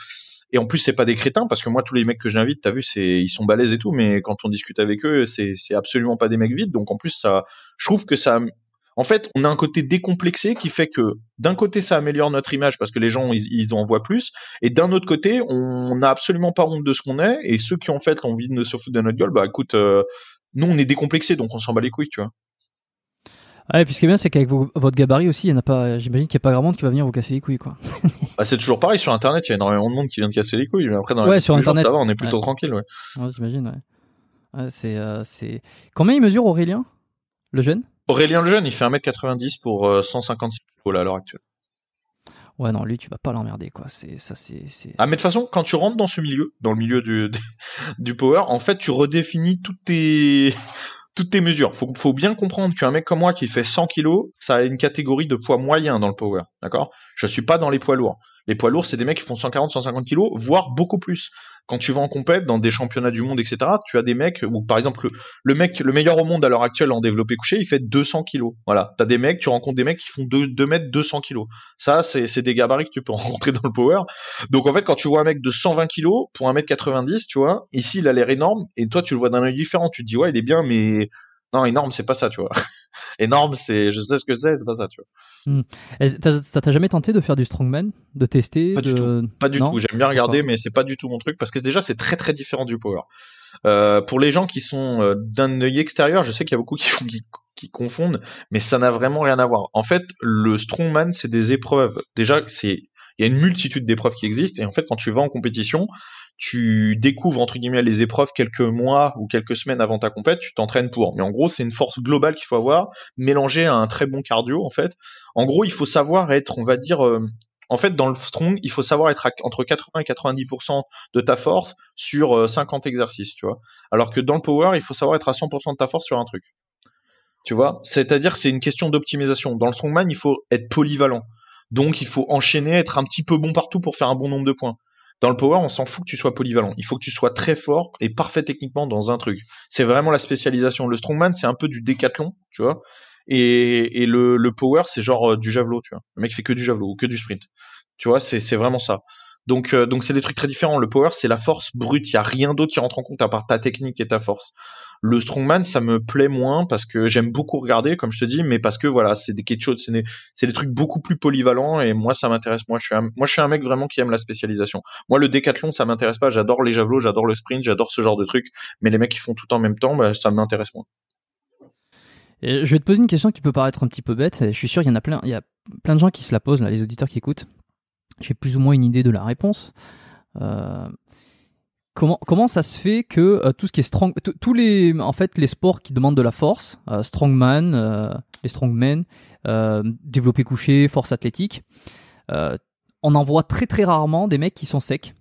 Et en plus, c'est pas des crétins parce que moi, tous les mecs que j'invite, t'as vu, c'est ils sont balèzes et tout, mais quand on discute avec eux, c'est c'est absolument pas des mecs vides. Donc en plus, ça, je trouve que ça en fait, on a un côté décomplexé qui fait que d'un côté, ça améliore notre image parce que les gens ils, en voient plus, et d'un autre côté, on n'a absolument pas honte de ce qu'on est, et ceux qui en fait ont envie de se foutre de notre gueule, bah écoute, euh, nous on est décomplexé, donc on s'en bat les couilles, tu vois. Ah, et puis ce qui est bien, c'est qu'avec votre gabarit aussi, il y en a pas. J'imagine qu'il n'y a pas grand monde qui va venir vous casser les couilles, quoi. bah, c'est toujours pareil sur Internet. Il y a énormément de monde qui vient de casser les couilles. Mais après, dans ouais, sur Internet, va, on est plutôt tranquille, ouais. ouais J'imagine, ouais. c'est, euh, c'est. Combien il mesure Aurélien, le jeune? Aurélien le jeune, il fait 1m90 pour 156 euh, kg à l'heure actuelle. Ouais, non, lui, tu vas pas l'emmerder, quoi. C'est ça, c'est. Ah, mais de toute façon, quand tu rentres dans ce milieu, dans le milieu du, [laughs] du power, en fait, tu redéfinis toutes tes toutes tes mesures. Faut, faut bien comprendre qu'un mec comme moi qui fait 100 kg, ça a une catégorie de poids moyen dans le power, d'accord? Je suis pas dans les poids lourds. Les poids lourds, c'est des mecs qui font 140, 150 kilos, voire beaucoup plus. Quand tu vas en compète, dans des championnats du monde, etc., tu as des mecs, ou par exemple, le, mec, le meilleur au monde à l'heure actuelle en développé couché, il fait 200 kilos. Voilà. T'as des mecs, tu rencontres des mecs qui font 2, 2 mètres 200 kilos. Ça, c'est des gabarits que tu peux [laughs] rencontrer dans le power. Donc, en fait, quand tu vois un mec de 120 kilos pour 1 mètre 90, tu vois, ici, il a l'air énorme, et toi, tu le vois d'un œil différent. Tu te dis, ouais, il est bien, mais non, énorme, c'est pas ça, tu vois. [laughs] énorme, c'est, je sais ce que c'est, c'est pas ça, tu vois. Hmm. Ça t'a jamais tenté de faire du strongman, de tester Pas du tout. Pas du tout. J'aime bien regarder, mais c'est pas du tout mon truc parce que déjà c'est très très différent du power. Euh, pour les gens qui sont euh, d'un œil extérieur, je sais qu'il y a beaucoup qui, qui, qui confondent, mais ça n'a vraiment rien à voir. En fait, le strongman, c'est des épreuves. Déjà, c'est il y a une multitude d'épreuves qui existent et en fait, quand tu vas en compétition, tu découvres entre guillemets les épreuves quelques mois ou quelques semaines avant ta compète, tu t'entraînes pour. Mais en gros, c'est une force globale qu'il faut avoir, mélangée à un très bon cardio en fait. En gros, il faut savoir être, on va dire, euh, en fait, dans le strong, il faut savoir être entre 80 et 90% de ta force sur 50 euh, exercices, tu vois. Alors que dans le power, il faut savoir être à 100% de ta force sur un truc. Tu vois, c'est-à-dire que c'est une question d'optimisation. Dans le strongman, il faut être polyvalent. Donc, il faut enchaîner, être un petit peu bon partout pour faire un bon nombre de points. Dans le power, on s'en fout que tu sois polyvalent. Il faut que tu sois très fort et parfait techniquement dans un truc. C'est vraiment la spécialisation. Le strongman, c'est un peu du décathlon, tu vois. Et, le, le power, c'est genre euh, du javelot, tu vois. Le mec fait que du javelot ou que du sprint. Tu vois, c'est vraiment ça. Donc, euh, donc c'est des trucs très différents. Le power, c'est la force brute. Il y a rien d'autre qui rentre en compte à part ta technique et ta force. Le strongman, ça me plaît moins parce que j'aime beaucoup regarder, comme je te dis, mais parce que voilà, c'est des quelque chose, c'est des, trucs beaucoup plus polyvalents et moi, ça m'intéresse. Moi, je suis un, moi, je suis un mec vraiment qui aime la spécialisation. Moi, le décathlon, ça m'intéresse pas. J'adore les javelots, j'adore le sprint, j'adore ce genre de trucs, mais les mecs qui font tout en même temps, bah, ça m'intéresse moins. je vais te poser une question qui peut paraître un petit peu bête. Je suis sûr, il y en a plein, il y a plein de gens qui se la posent là, les auditeurs qui écoutent. J'ai plus ou moins une idée de la réponse. Euh, Comment, comment ça se fait que euh, tout ce qui est strong, tous les, en fait, les sports qui demandent de la force, euh, strongman, euh, les strongmen, développé couché, force athlétique, on en voit très très rarement des mecs qui sont secs.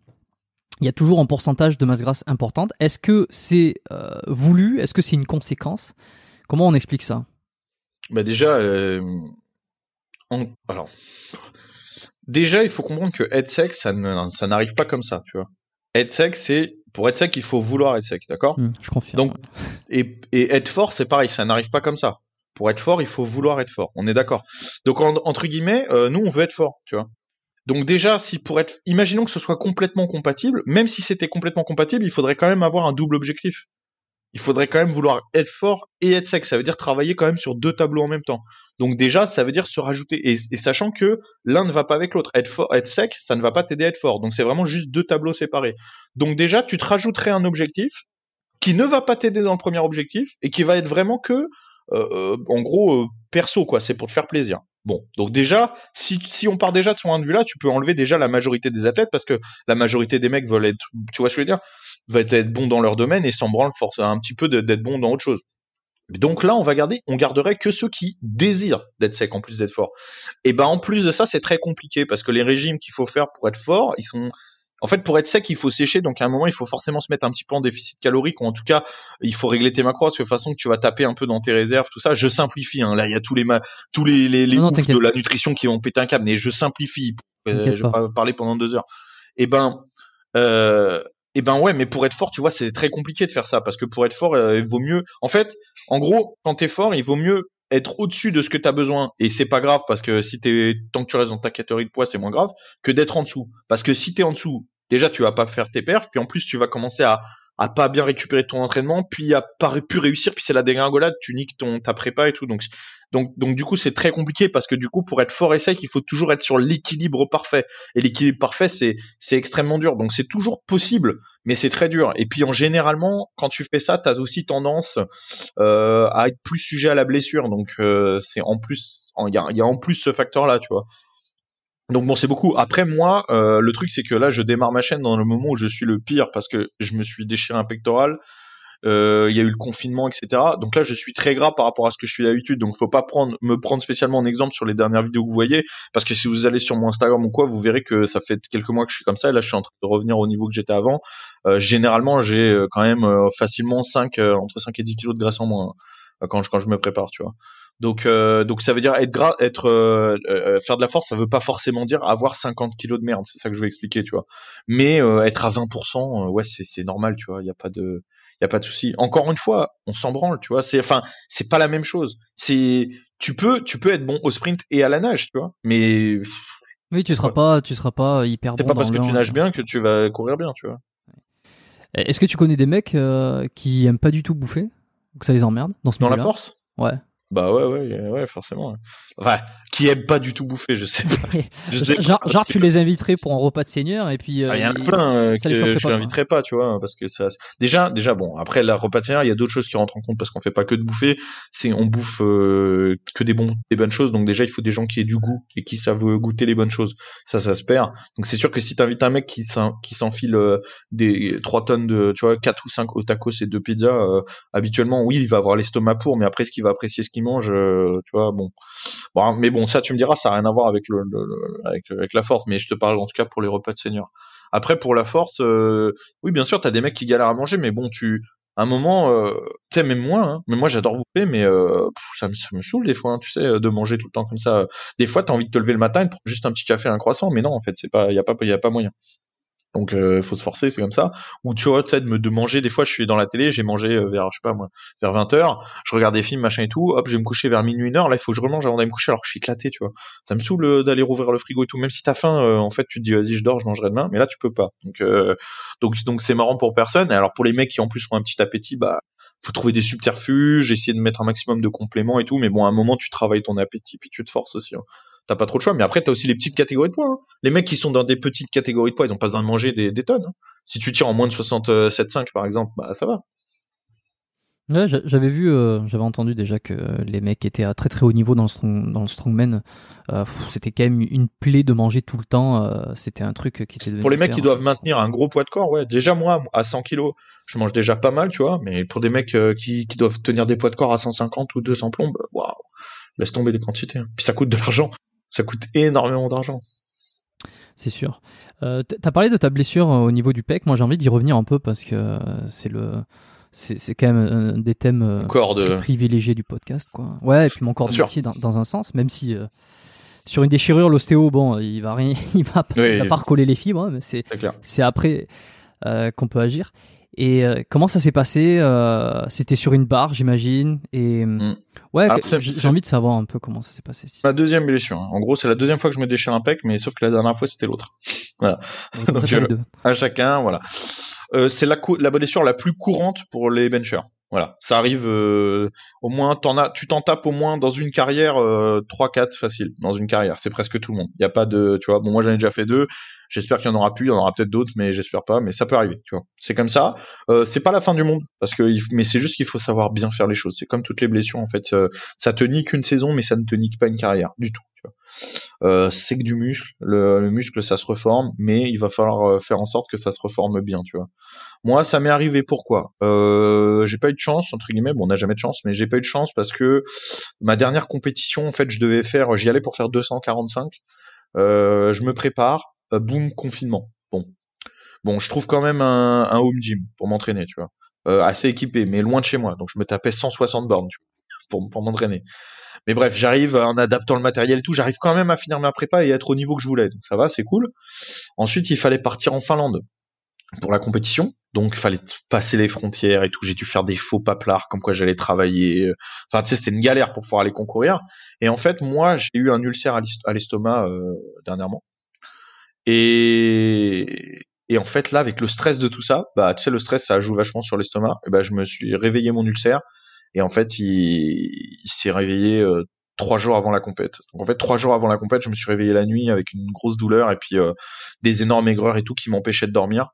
Il y a toujours un pourcentage de masse grasse importante. Est-ce que c'est voulu? Est-ce que c'est une conséquence? Comment on explique ça? Bah déjà, alors déjà il faut comprendre que être sec, ça n'arrive pas comme ça, tu vois être sec, c'est pour être sec, il faut vouloir être sec, d'accord? Hmm, Je confirme. Donc, et, être fort, c'est pareil, ça n'arrive pas comme ça. Pour être fort, il faut vouloir être fort. On est d'accord. Donc entre guillemets, euh, nous on veut être fort, tu vois. Donc déjà, si pour être, imaginons que ce soit complètement compatible, même si c'était complètement compatible, il faudrait quand même avoir un double objectif. Il faudrait quand même vouloir être fort et être sec. Ça veut dire travailler quand même sur deux tableaux en même temps. Donc déjà, ça veut dire se rajouter et, sachant que l'un ne va pas avec l'autre. Être être sec, ça ne va pas t'aider à être fort. Donc c'est vraiment juste deux tableaux séparés. Donc déjà, tu te rajouterais un objectif qui ne va pas t'aider dans le premier objectif et qui va être vraiment que, euh, euh, en gros, euh, perso quoi. C'est pour te faire plaisir. Bon, donc déjà, si, si on part déjà de ce point de vue-là, tu peux enlever déjà la majorité des athlètes parce que la majorité des mecs veulent être, tu vois ce que je veux dire, veulent être bons dans leur domaine et s'en branlent force un petit peu d'être bons dans autre chose. Donc là, on va garder, on garderait que ceux qui désirent d'être secs en plus d'être forts. Et ben en plus de ça, c'est très compliqué parce que les régimes qu'il faut faire pour être fort, ils sont en fait, pour être sec, il faut sécher, donc à un moment, il faut forcément se mettre un petit peu en déficit calorique, ou en tout cas, il faut régler tes macros, de façon que tu vas taper un peu dans tes réserves, tout ça. Je simplifie, hein. là, il y a tous les tous les, les, les de la nutrition qui vont péter un câble, mais je simplifie. Euh, je vais pas parler pendant deux heures. Et eh ben, euh, eh ben ouais, mais pour être fort, tu vois, c'est très compliqué de faire ça parce que pour être fort, euh, il vaut mieux. En fait, en gros, quand t'es fort, il vaut mieux être au-dessus de ce que tu as besoin et c'est pas grave parce que si t'es tant que tu restes dans ta catégorie de poids, c'est moins grave que d'être en dessous. Parce que si t'es en dessous, déjà tu vas pas faire tes perfs, puis en plus tu vas commencer à à pas bien récupérer ton entraînement, puis à pas pu réussir, puis c'est la dégringolade, tu niques ton ta prépa et tout. Donc donc donc du coup c'est très compliqué parce que du coup pour être fort et sec, il faut toujours être sur l'équilibre parfait. Et l'équilibre parfait c'est c'est extrêmement dur. Donc c'est toujours possible, mais c'est très dur. Et puis en généralement quand tu fais ça, tu as aussi tendance euh, à être plus sujet à la blessure. Donc euh, c'est en plus il y a, y a en plus ce facteur là, tu vois. Donc bon, c'est beaucoup. Après moi, euh, le truc c'est que là, je démarre ma chaîne dans le moment où je suis le pire parce que je me suis déchiré un pectoral. Euh, il y a eu le confinement, etc. Donc là, je suis très gras par rapport à ce que je suis d'habitude. Donc faut pas prendre, me prendre spécialement en exemple sur les dernières vidéos que vous voyez, parce que si vous allez sur mon Instagram ou quoi, vous verrez que ça fait quelques mois que je suis comme ça. Et là, je suis en train de revenir au niveau que j'étais avant. Euh, généralement, j'ai quand même facilement 5, entre 5 et 10 kilos de graisse en moins hein, quand je quand je me prépare, tu vois. Donc, euh, donc ça veut dire être gras, être euh, euh, faire de la force, ça veut pas forcément dire avoir 50 kilos de merde. C'est ça que je veux expliquer, tu vois. Mais être à 20%, ouais, c'est normal, tu vois. Il y a pas de il y a pas de souci. Encore une fois, on s'en branle, tu vois. C'est enfin, c'est pas la même chose. C'est tu peux tu peux être bon au sprint et à la nage, tu vois. Mais oui, tu seras pas tu seras pas hyper bon. C'est pas parce que tu nages bien que tu vas courir bien, tu vois. Est-ce que tu connais des mecs qui aiment pas du tout bouffer, que ça les emmerde dans ce Dans la force? Ouais. Bah ouais, ouais, ouais, forcément. Enfin, qui aime pas du tout bouffer, je sais. [laughs] je sais genre, genre tu les inviterais pour un repas de seigneur et puis. Euh, ah, il y en a plein euh, que je n'inviterais pas, tu vois, parce que ça. Déjà, déjà bon. Après la repas de seigneur, il y a d'autres choses qui rentrent en compte parce qu'on fait pas que de bouffer. C'est on bouffe euh, que des bons, des bonnes choses. Donc déjà, il faut des gens qui aient du goût et qui savent goûter les bonnes choses. Ça, ça se perd. Donc c'est sûr que si t'invites un mec qui qui s'enfile des 3 tonnes de, tu vois, 4 ou 5 au tacos et deux pizzas, habituellement, oui, il va avoir l'estomac pour, mais après, ce qu'il va apprécier ce mange, tu vois, bon. Bon, mais bon, ça, tu me diras, ça n'a rien à voir avec, le, avec, la force, mais je te parle en tout cas pour les repas de senior. Après, pour la force, euh, oui, bien sûr, t'as des mecs qui galèrent à manger, mais bon, tu, un moment, euh, tu même moi, hein, mais moi j'adore bouffer, mais euh, ça, me, saoule des fois, hein, tu sais, de manger tout le temps comme ça. Des fois, t'as envie de te lever le matin et de prendre juste un petit café un croissant, mais non, en fait, c'est pas, y a pas, y a pas moyen. Donc euh, faut se forcer, c'est comme ça. Ou tu vois, sais, de, manger, des fois je suis dans la télé, j'ai mangé euh, vers, je sais pas moi, vers 20h, je regarde des films, machin et tout, hop, je vais me coucher vers minuit, une heure, là il faut que je remange avant d'aller me coucher alors que je suis éclaté, tu vois. Ça me saoule euh, d'aller rouvrir le frigo et tout, même si t'as faim, euh, en fait tu te dis vas-y je dors, je mangerai demain, mais là tu peux pas. Donc donc donc c'est marrant pour personne. Et alors pour les mecs qui en plus ont un petit appétit, bah faut trouver des subterfuges, essayer de mettre un maximum de compléments et tout, mais bon à un moment tu travailles ton appétit puis tu te forces aussi. Hein t'as pas trop de choix. Mais après, t'as aussi les petites catégories de poids. Hein. Les mecs qui sont dans des petites catégories de poids, ils ont pas besoin de manger des, des tonnes. Hein. Si tu tires en moins de 67,5 par exemple, bah ça va. Ouais, j'avais vu, euh, j'avais entendu déjà que les mecs étaient à très très haut niveau dans le, strong, dans le strongman. Euh, c'était quand même une plaie de manger tout le temps. Euh, c'était un truc qui était. Pour les mecs qui doivent maintenir un gros poids de corps, ouais. Déjà moi, à 100 kilos, je mange déjà pas mal, tu vois. Mais pour des mecs qui, qui doivent tenir des poids de corps à 150 ou 200 plombes, waouh, laisse tomber les quantités. Hein. Puis ça coûte de l'argent ça coûte énormément d'argent. C'est sûr. Euh, tu as parlé de ta blessure euh, au niveau du pec. Moi, j'ai envie d'y revenir un peu parce que euh, c'est le, c'est quand même un des thèmes privilégiés du podcast, quoi. Ouais, et puis mon corps de métier dans, un sens, même si sur une déchirure, l'ostéo, bon, il va rien, [laughs] il va, pas recoller les fibres, hein, mais c'est, c'est après qu'on peut agir. Et euh, comment ça s'est passé euh, C'était sur une barre, j'imagine. Et mm. ouais, j'ai envie de savoir un peu comment ça s'est passé. La deuxième blessure. Hein. En gros, c'est la deuxième fois que je me déchire un pec, mais sauf que la dernière fois c'était l'autre. [laughs] Voilà. Donc, euh, à chacun, voilà. c'est la, la blessure la plus courante pour les benchers. Voilà, ça arrive au moins t'en as tu t'en tapes au moins dans une carrière euh, 3 4 facile dans une carrière, c'est presque tout le monde. Il y a pas de tu vois, bon moi j'en ai déjà fait deux, J'espère qu'il y en aura plus, il y en aura peut-être d'autres, mais j'espère pas. Mais ça peut arriver, tu vois. C'est comme ça. Euh, c'est pas la fin du monde, parce que mais c'est juste qu'il faut savoir bien faire les choses. C'est comme toutes les blessures en fait. Euh, ça te nique une saison, mais ça ne te nique pas une carrière du tout. Euh, c'est que du muscle. Le, muscle, ça se reforme, mais il va falloir euh, faire en sorte que ça se reforme bien, tu vois. Moi, ça m'est arrivé pourquoi? Euh, J'ai pas eu de chance entre guillemets. Bon, on n'a jamais de chance, mais j'ai pas eu de chance parce que ma dernière compétition, en fait, je devais faire, j'y allais pour faire 245. Euh, je me prépare, euh, boom, confinement. Bon. Bon, je trouve quand même un, home gym pour m'entraîner, tu vois. Euh, assez équipé, mais loin de chez moi. Donc je me tapais 160 bornes pour, pour m'entraîner. Mais bref, j'arrive en adaptant le matériel et tout, j'arrive quand même à finir ma prépa et être au niveau que je voulais. Donc ça va, c'est cool. Ensuite, il fallait partir en Finlande pour la compétition. Donc il fallait passer les frontières et tout. J'ai dû faire des faux paplards comme quoi j'allais travailler. Enfin, tu sais, c'était une galère pour pouvoir aller concourir. Et en fait, moi, j'ai eu un ulcère à l'estomac euh, dernièrement. Et, en fait, là, avec le stress de tout ça, bah, tu sais, le stress, ça joue vachement sur l'estomac. Et bah, je me suis réveillé mon ulcère. Et en fait, il, s'est réveillé euh, trois jours avant la compète. Donc en fait, trois jours avant la compète, je me suis réveillé la nuit avec une grosse douleur et puis euh, des énormes aigreurs et tout qui m'empêchaient de dormir.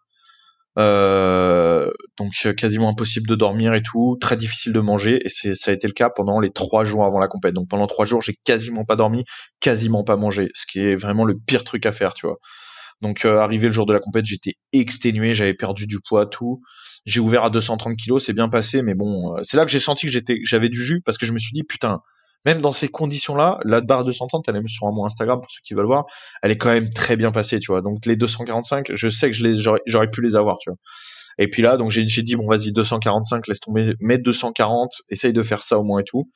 Euh, donc quasiment impossible de dormir et tout, très difficile de manger et c'est ça a été le cas pendant les trois jours avant la compète. Donc pendant trois jours j'ai quasiment pas dormi, quasiment pas mangé, ce qui est vraiment le pire truc à faire, tu vois. Donc euh, arrivé le jour de la compète, j'étais exténué, j'avais perdu du poids, tout. J'ai ouvert à 230 kilos, c'est bien passé, mais bon, euh, c'est là que j'ai senti que j'étais, j'avais du jus parce que je me suis dit putain, même dans ces conditions-là, la barre 230, elle est sur mon Instagram pour ceux qui veulent voir, elle est quand même très bien passée, tu vois. Donc les 245, je sais que je les, j'aurais pu les avoir, tu vois. Et puis là, donc j'ai dit bon vas-y 245, laisse tomber, mets 240, essaye de faire ça au moins et tout.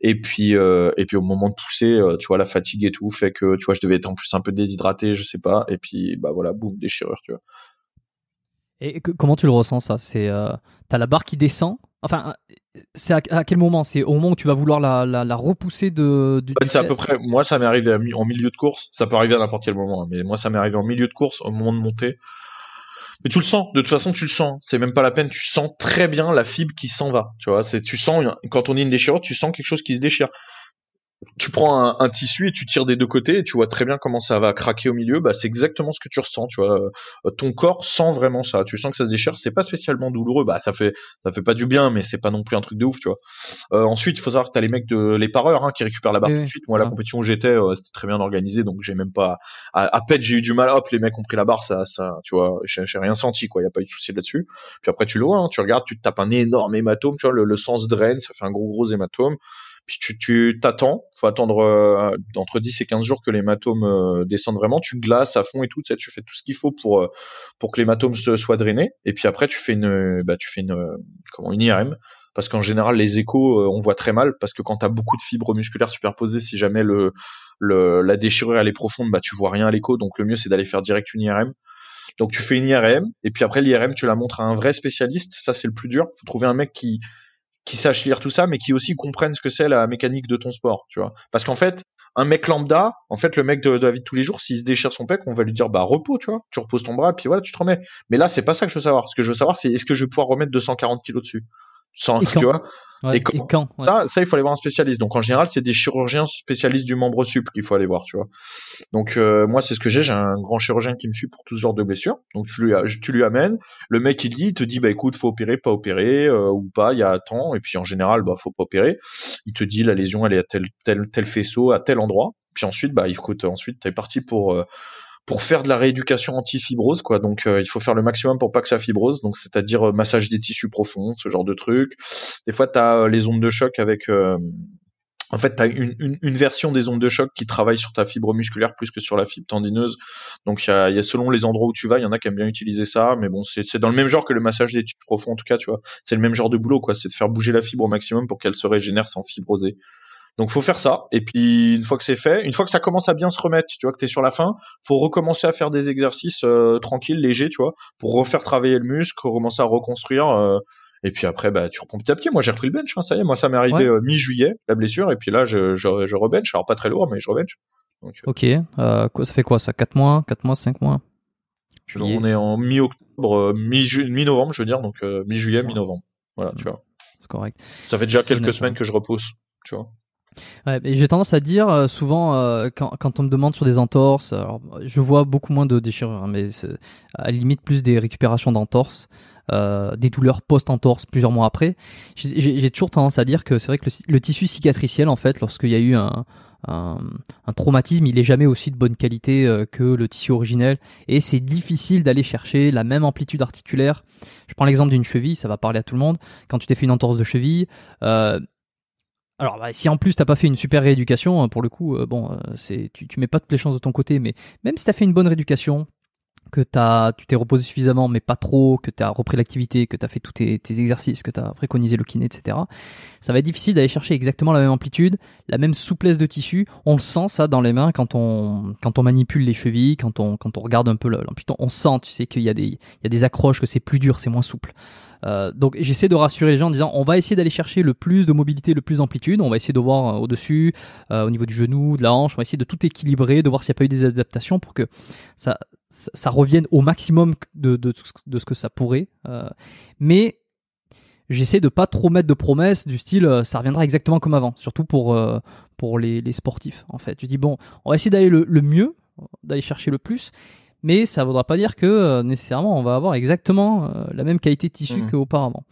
Et puis euh, et puis au moment de pousser, euh, tu vois la fatigue et tout fait que tu vois je devais être en plus un peu déshydraté, je sais pas. Et puis bah voilà, boum déchirure, tu vois. Et comment tu le ressens ça? C'est euh, t'as la barre qui descend? Enfin, c'est à, quel moment? C'est au moment où tu vas vouloir la, la, repousser de. Du, c'est à peu près. Moi, ça m'est arrivé en milieu de course. Ça peut arriver à n'importe quel moment, hein, mais moi, ça m'est arrivé en milieu de course, au moment de monter. Mais tu le sens. De toute façon, tu le sens. C'est même pas la peine. Tu sens très bien la fibre qui s'en va. Tu vois, c'est tu sens quand on est une déchirure, tu sens quelque chose qui se déchire tu prends un, tissu et tu tires des deux côtés et tu vois très bien comment ça va craquer au milieu. Bah, c'est exactement ce que tu ressens. Tu vois, euh, ton corps sent vraiment ça. Tu sens que ça se déchire. C'est pas spécialement douloureux. Bah, ça fait, ça fait pas du bien, mais c'est pas non plus un truc de ouf. Tu vois. Euh, ensuite, il faut savoir que t'as les mecs de les pareurs hein, qui récupèrent la barre tout de suite. Moi, la compétition où j'étais, euh, c'était très bien organisé, donc j'ai même pas. À, à peine j'ai eu du mal. Hop, les mecs ont pris la barre. Ça, ça, tu vois, j'ai rien senti. Quoi, y a pas eu de souci là-dessus. Puis après, tu le vois. Hein, tu regardes, tu te tapes un énorme hématome. Tu vois, le, le sens draine, ça fait un gros gros hématome puis tu tu t'attends, faut attendre euh, entre 10 et 15 jours que l'hématome euh, descende vraiment, tu glaces à fond et tout, tu, tu fais tout ce qu'il faut pour euh, pour que l'hématome soit drainé et puis après tu fais une bah tu fais une comment une IRM parce qu'en général les échos on voit très mal. Parce que quand tu as beaucoup de fibres musculaires superposées si jamais le, le la déchirure elle est profonde, bah tu vois rien à l'écho. Donc le mieux c'est d'aller faire direct une IRM. Donc tu fais une IRM et puis après l'IRM tu la montres à un vrai spécialiste, ça c'est le plus dur, faut trouver un mec qui qui sache lire tout ça, mais qui aussi comprennent ce que c'est la mécanique de ton sport, tu vois. Parce qu'en fait, un mec lambda, en fait, le mec de, de la vie de tous les jours, s'il se déchire son pec, on va lui dire, bah, repos, tu vois, tu reposes ton bras, puis voilà, tu te remets. Mais là, c'est pas ça que je veux savoir. Ce que je veux savoir, c'est est-ce que je vais pouvoir remettre 240 kilos dessus? Sans, tu vois et, quand, ça, ça, il faut aller voir un spécialiste. Donc en général, c'est des chirurgiens spécialistes du membre suple qu'il faut aller voir, tu vois. Donc euh, moi, c'est ce que j'ai. J'ai un grand chirurgien qui me suit pour tout ce genre de blessures. Donc tu lui, tu lui amènes. Le mec il dit, il te dit, bah écoute, faut opérer, pas opérer euh, ou pas. Il y a temps. Et puis en général, bah faut pas opérer. Il te dit la lésion, elle est à tel tel tel faisceau, à tel endroit. Puis ensuite, bah écoute, ensuite t'es parti pour euh, pour faire de la rééducation anti-fibrose, quoi. Donc, euh, il faut faire le maximum pour pas que ça fibrose. Donc, c'est-à-dire euh, massage des tissus profonds, ce genre de truc. Des fois, tu as euh, les ondes de choc avec. en fait, tu as une, version des ondes de choc qui travaille sur ta fibre musculaire plus que sur la fibre tendineuse. Donc, il y a, y a, selon les endroits où tu vas, il y en a qui aiment bien utiliser ça. Mais bon, c'est dans le même genre que le massage des tissus profonds, en tout cas, tu vois. C'est le même genre de boulot, quoi. C'est de faire bouger la fibre au maximum pour qu'elle se régénère sans fibroser. Donc faut faire ça. Et puis une fois que c'est fait, une fois que ça commence à bien se remettre, tu vois que tu es sur la fin, faut recommencer à faire des exercices euh, tranquilles, légers, tu vois, pour refaire travailler le muscle, recommencer à reconstruire. Euh, et puis après, bah, tu reprends petit à petit. Moi, j'ai repris le bench. Hein, ça y est, moi, ça m'est arrivé euh, mi-juillet, la blessure. Et puis là, je, je, je rebench. Alors pas très lourd, mais je rebench. Donc, ok. quoi, ça fait quoi ça 4 mois? 4 mois 5 mois? On est en mi-octobre, mi-novembre, je veux dire. Donc mi-juillet, mi-novembre. Voilà, tu vois. C'est correct. Ça fait déjà quelques semaines que je repousse. Tu vois. Ouais, j'ai tendance à dire euh, souvent euh, quand, on me demande sur des entorses, alors, je vois beaucoup moins de déchirures, hein, mais à la limite plus des récupérations d'entorses, euh, des douleurs post-entorse plusieurs mois après. J'ai toujours tendance à dire que c'est vrai que le, tissu cicatriciel, en fait, lorsqu'il y a eu un, traumatisme, il est jamais aussi de bonne qualité que le tissu originel, et c'est difficile d'aller chercher la même amplitude articulaire. Je prends l'exemple d'une cheville, ça va parler à tout le monde. Quand tu t'es fait une entorse de cheville, alors, bah, si en plus t'as pas fait une super rééducation, hein, pour le coup, euh, bon, euh, c'est tu, tu mets pas toutes les chances de ton côté, mais même si t'as fait une bonne rééducation, que as, tu t'es reposé suffisamment, mais pas trop, que tu as repris l'activité, que tu as fait tous tes, tes exercices, que tu as préconisé le kiné, etc., ça va être difficile d'aller chercher exactement la même amplitude, la même souplesse de tissu. On le sent ça dans les mains quand on, quand on manipule les chevilles, quand on, quand on regarde un peu l'amplitude. On sent, tu sais, qu'il y, a des, il y a des accroches, que c'est plus dur, c'est moins souple. Euh, donc j'essaie de rassurer les gens en disant on va essayer d'aller chercher le plus de mobilité, le plus d'amplitude, on va essayer de voir euh, au-dessus, euh, au niveau du genou, de la hanche, on va essayer de tout équilibrer, de voir s'il n'y a pas eu des adaptations pour que ça, revienne au maximum de, ce que ça pourrait. mais j'essaie de pas trop mettre de promesses du style ça reviendra exactement comme avant, surtout pour, pour les, sportifs en fait. Je dis bon, on va essayer d'aller le, le mieux, d'aller chercher le plus, mais ça ne voudra pas dire que nécessairement on va avoir exactement la même qualité de tissu mmh. qu'auparavant.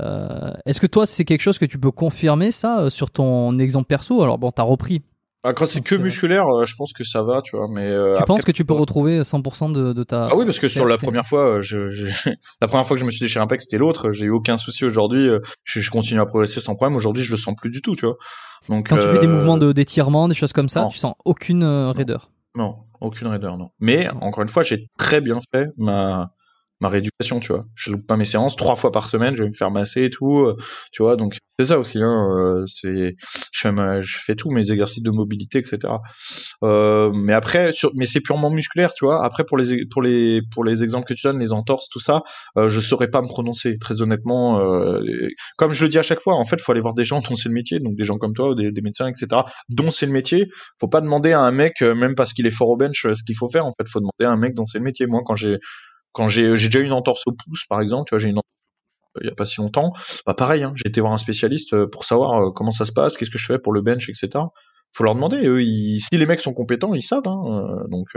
Euh, est-ce que toi, c'est quelque chose que tu peux confirmer ça euh, sur ton exemple perso? Alors bon, t'as repris. Ah, quand c'est que euh, musculaire, je pense que ça va, tu vois. Mais tu penses que tu peux retrouver 100% de, ta. Ah oui, parce que sur la première fois, je, [laughs] la première fois que je me suis déchiré un pec, c'était l'autre. J'ai eu aucun souci aujourd'hui. Je, continue à progresser sans problème. Aujourd'hui, je le sens plus du tout, tu vois. Donc quand tu fais des mouvements d'étirement, des choses comme ça, tu sens aucune raideur. Non, aucune raideur, non. Mais encore une fois, j'ai très bien fait ma ma rééducation, tu vois. Je loupe pas mes séances trois fois par semaine, je vais me faire masser et tout, euh, tu vois. Donc c'est ça aussi, hein. Euh, c'est, je fais, tous mes exercices de mobilité, etc. Euh, mais après, sur, mais c'est purement musculaire, tu vois. Après pour les pour les pour les exemples que tu donnes, les entorses, tout ça, euh, je saurais pas me prononcer très honnêtement. Euh, comme je le dis à chaque fois, en fait, faut aller voir des gens dont c'est le métier, donc des gens comme toi, des, des médecins, etc. Dont c'est le métier. Faut pas demander à un mec, même parce qu'il est fort au bench, ce qu'il faut faire. En fait, faut demander à un mec dont c'est le métier. Moi, quand j'ai quand j'ai déjà une entorse au pouce, par exemple, tu vois, j'ai une entorse il y a pas si longtemps, bah pareil, hein, j'ai été voir un spécialiste euh, pour savoir euh, comment ça se passe, qu'est-ce que je fais pour le bench, etc. Faut leur demander. Eux, si les mecs sont compétents, ils savent. Hein, euh, donc,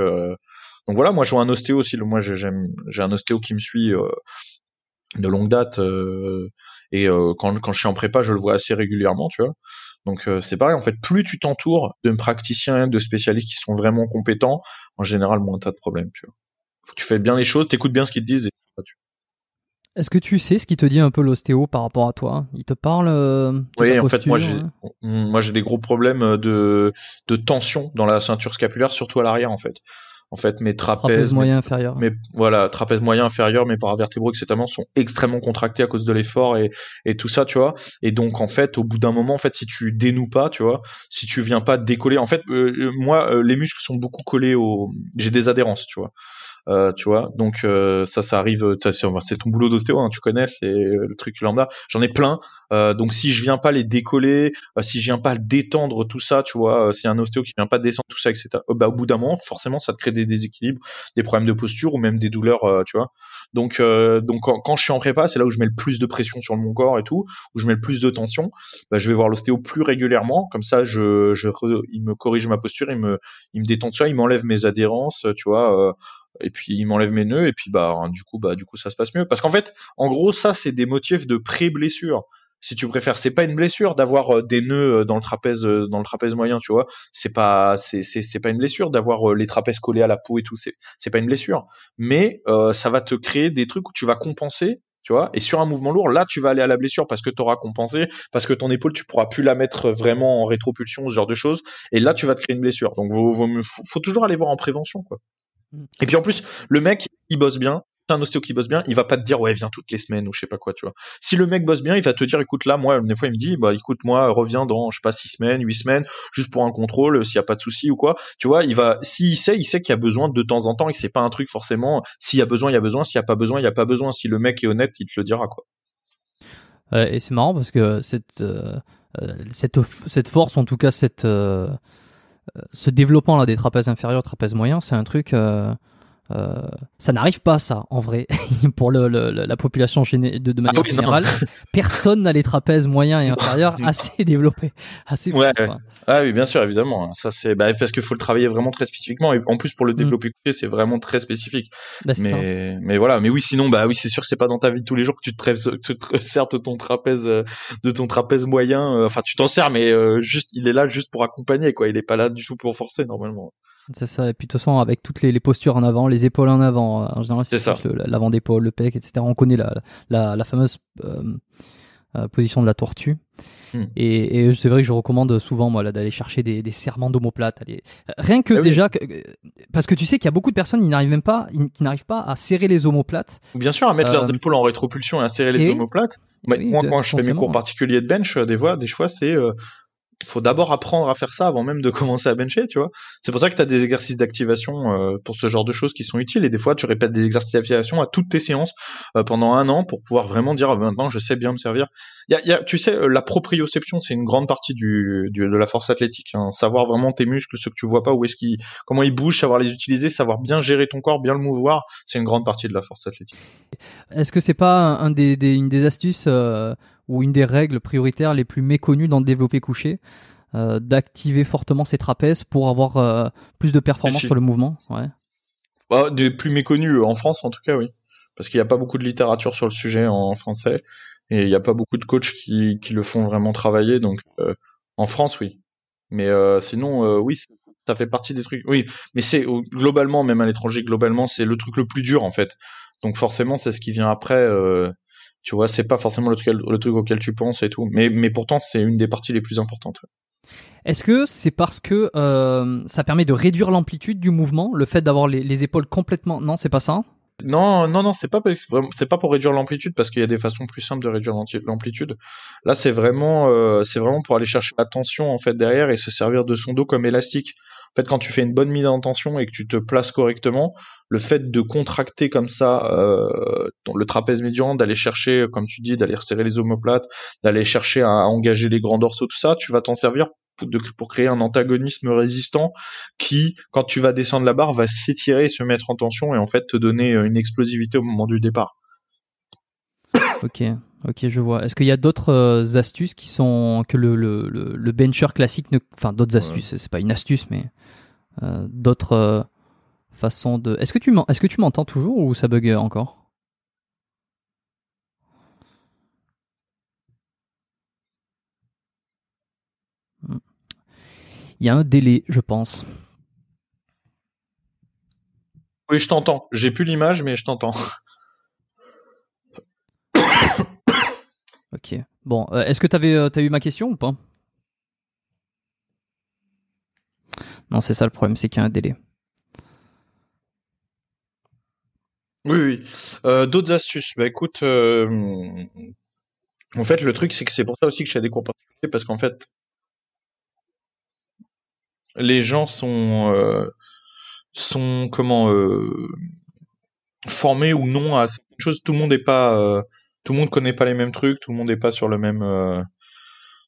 voilà, moi je vois un ostéo aussi. Moi j'ai un ostéo qui me suit de longue date et quand, je suis en prépa, je le vois assez régulièrement, tu vois. Donc c'est pareil, en fait, plus tu t'entoures de praticiens, de spécialistes qui sont vraiment compétents, en général, moins t'as de problèmes, tu fais bien les choses, t'écoutes bien ce qu'ils te disent. Est-ce que tu sais ce qui te dit un peu l'ostéo par rapport à toi? Il te parle euh, Oui, en fait, moi j'ai, hein? moi j'ai des gros problèmes de, de tension dans la ceinture scapulaire, surtout à l'arrière en fait. En fait, mes trapèzes, trapèze moyen inférieur. Mais voilà, trapèze moyen inférieur, mes paravertébraux, etc. sont extrêmement contractés à cause de l'effort et, et tout ça, tu vois. Et donc en fait, au bout d'un moment, en fait, si tu dénoues pas, tu vois, si tu viens pas décoller, en fait, euh, euh, moi, les muscles sont beaucoup collés au, j'ai des adhérences, tu vois. Euh, tu vois. Donc euh, ça, ça arrive. C'est ton boulot d'ostéo, hein, tu connais, c'est le truc lambda. J'en ai plein. Euh, donc si je viens pas les décoller, si je viens pas détendre tout ça, tu vois, si un ostéo qui vient pas descendre tout ça, etc. Bah au bout d'un moment, forcément, ça te crée des déséquilibres, des problèmes de posture ou même des douleurs, tu vois. Donc, donc quand, je suis en prépa, c'est là où je mets le plus de pression sur mon corps et tout, où je mets le plus de tension. Bah, je vais voir l'ostéo plus régulièrement, comme ça, je, je il me corrige ma posture, il me, il me détend ça, il m'enlève mes adhérences, tu vois et puis il m'enlève mes nœuds et puis bah du coup bah du coup ça se passe mieux. Parce qu'en fait en gros ça c'est des motifs de pré-blessure. Si tu préfères c'est pas une blessure d'avoir euh, des nœuds euh, dans le trapèze euh, dans le trapèze moyen tu vois. C'est pas c'est c'est pas une blessure d'avoir les trapèzes collés à la peau et tout c'est c'est pas une blessure. Mais ça va te créer des trucs où tu vas compenser tu vois. Et sur un mouvement lourd là tu vas aller à la blessure parce que tu auras compensé parce que ton épaule tu pourras plus la mettre vraiment en rétropulsion ce genre de choses. Et là tu vas te créer une blessure. Donc faut, faut toujours aller voir en prévention quoi et puis en plus, le mec, il bosse bien. C'est un ostéo qui bosse bien, il va pas te dire ouais viens toutes les semaines ou je sais pas quoi tu vois. Si le mec bosse bien, il va te dire écoute là moi des fois il me dit bah écoute moi reviens dans je sais pas six semaines, huit semaines juste pour un contrôle s'il y a pas de souci ou quoi. Tu vois il va s'il sait il sait qu'il y a besoin de temps en temps et que c'est pas un truc forcément s'il y a besoin il y a besoin s'il y a pas besoin il y a pas besoin. Si le mec est honnête il te le dira quoi. et c'est marrant parce que cette euh, euh, cette cette force en tout cas cette euh, ce développement là des trapèzes inférieurs, trapèzes moyens, c'est un truc. Euh, euh, ça n'arrive pas ça en vrai [laughs] pour le, la population de, de manière ah générale. Personne n'a les trapèzes moyens et [laughs] inférieurs assez [laughs] développés, assez. Ouais, Ah oui, bien sûr, évidemment. Ça c'est bah, parce qu'il faut le travailler vraiment très spécifiquement et en plus pour le mm. développer c'est vraiment très spécifique. Bah, mais mais voilà, mais oui, sinon bah oui, c'est sûr, c'est pas dans ta vie de tous les jours que tu te, tu te sers de ton trapèze de ton trapèze moyen. Euh, enfin, tu t'en sers, mais euh, juste il est là juste pour accompagner quoi. Il est pas là du tout pour forcer normalement. C'est ça. Et puis de toute façon, avec toutes les, postures en avant, les épaules en avant, euh, en général, c'est l'avant d'épaule, le pec, etc. On connaît la, la, la fameuse euh, euh, position de la tortue. Hmm. Et, et c'est vrai que je recommande souvent moi d'aller chercher des, des serments d'omoplate. Rien que ah déjà, parce que tu sais qu'il y a beaucoup de personnes qui n'arrivent même pas, qui n'arrivent pas à serrer les omoplates. Bien sûr, à mettre leurs épaules en rétropulsion et à serrer les omoplates. moi, quand je fais mes cours particuliers de bench, des fois, des fois, c'est faut d'abord apprendre à faire ça avant même de [laughs] commencer à bencher, tu vois. C'est pour ça que tu as des exercices d'activation euh, pour ce genre de choses qui sont utiles et des fois tu répètes des exercices d'activation à toutes tes séances euh, pendant un an pour pouvoir vraiment dire ah, maintenant je sais bien me servir. Tu sais, euh, la proprioception c'est une grande partie du, de la force athlétique. Hein. Savoir vraiment tes muscles, ce que tu vois pas, où est-ce qu'ils, comment ils bougent, savoir les utiliser, savoir bien gérer ton corps, bien le mouvoir, c'est une grande partie de la force athlétique. Est-ce que c'est pas une des astuces ou une des règles prioritaires les plus méconnues dans le développé couché, euh, d'activer fortement ses trapèzes pour avoir euh, plus de performance sur le mouvement. Ouais. Bah, des plus méconnus en France en tout cas, oui, parce qu'il n'y a pas beaucoup de littérature sur le sujet en français et il n'y a pas beaucoup de coachs qui, qui le font vraiment travailler. Donc euh, en France, oui, mais sinon, oui, ça fait partie des trucs. Oui, mais c'est globalement, même à l'étranger, globalement, c'est le truc le plus dur en fait. Donc forcément, c'est ce qui vient après. Euh, tu vois, c'est pas forcément le truc, le truc auquel tu penses et tout. Mais, mais pourtant, c'est une des parties les plus importantes. Est-ce que c'est parce que euh, ça permet de réduire l'amplitude du mouvement, le fait d'avoir les, les, épaules complètement Non, c'est pas ça? Non, non, non, c'est pas c'est pas pour réduire l'amplitude parce qu'il y a des façons plus simples de réduire l'amplitude. Là, c'est vraiment, euh, c'est vraiment pour aller chercher la tension en fait derrière et se servir de son dos comme élastique. En fait, quand tu fais une bonne mise en tension et que tu te places correctement, le fait de contracter comme ça euh, le trapèze médian, d'aller chercher, comme tu dis, d'aller resserrer les omoplates, d'aller chercher à, engager les grands dorsaux, tout ça, tu vas t'en servir pour, pour, créer un antagonisme résistant qui, quand tu vas descendre la barre, va s'étirer, se mettre en tension et en fait te donner une explosivité au moment du départ. Ok, ok, je vois. Est-ce qu'il y a d'autres euh, astuces qui sont que le, le, le, bencher classique ne, enfin d'autres astuces, c'est pas une astuce, mais euh, d'autres euh, façon de. Est-ce que tu est-ce que tu m'entends toujours ou ça bug encore? Hmm. Il y a un délai, je pense. Oui, je t'entends. J'ai plus l'image, mais je t'entends. [coughs] ok. Bon, euh, est-ce que tu euh, eu ma question ou pas? Non, c'est ça le problème, c'est qu'il y a un délai. Oui, oui. Euh, d'autres astuces. Bah écoute, en fait, le truc, c'est que c'est pour ça aussi que je fais des cours particuliers, parce qu'en fait, les gens sont, sont comment, formés ou non à certaines choses. Tout le monde n'est pas, tout le monde connaît pas les mêmes trucs, tout le monde n'est pas sur le même,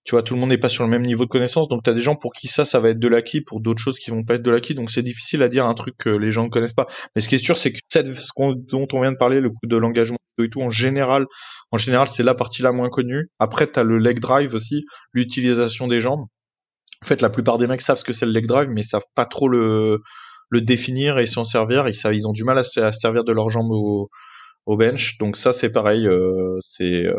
tu vois, tout le monde n'est pas sur le même niveau de connaissance, donc tu as des gens pour qui ça, ça va être de l'acquis, pour d'autres choses qui vont pas être de l'acquis, donc c'est difficile à dire un truc que les gens ne connaissent pas. Mais ce qui est sûr, c'est que cette, ce dont on vient de parler, le coup de l'engagement et tout, en général, en général, c'est la partie la moins connue. Après, tu as le leg drive aussi, l'utilisation des jambes. En fait, la plupart des mecs savent ce que c'est le leg drive, mais savent pas trop le, le définir et s'en servir. Ils, ils ont du mal à, se servir de leurs jambes au, au bench. Donc ça, c'est pareil. Euh, c'est euh,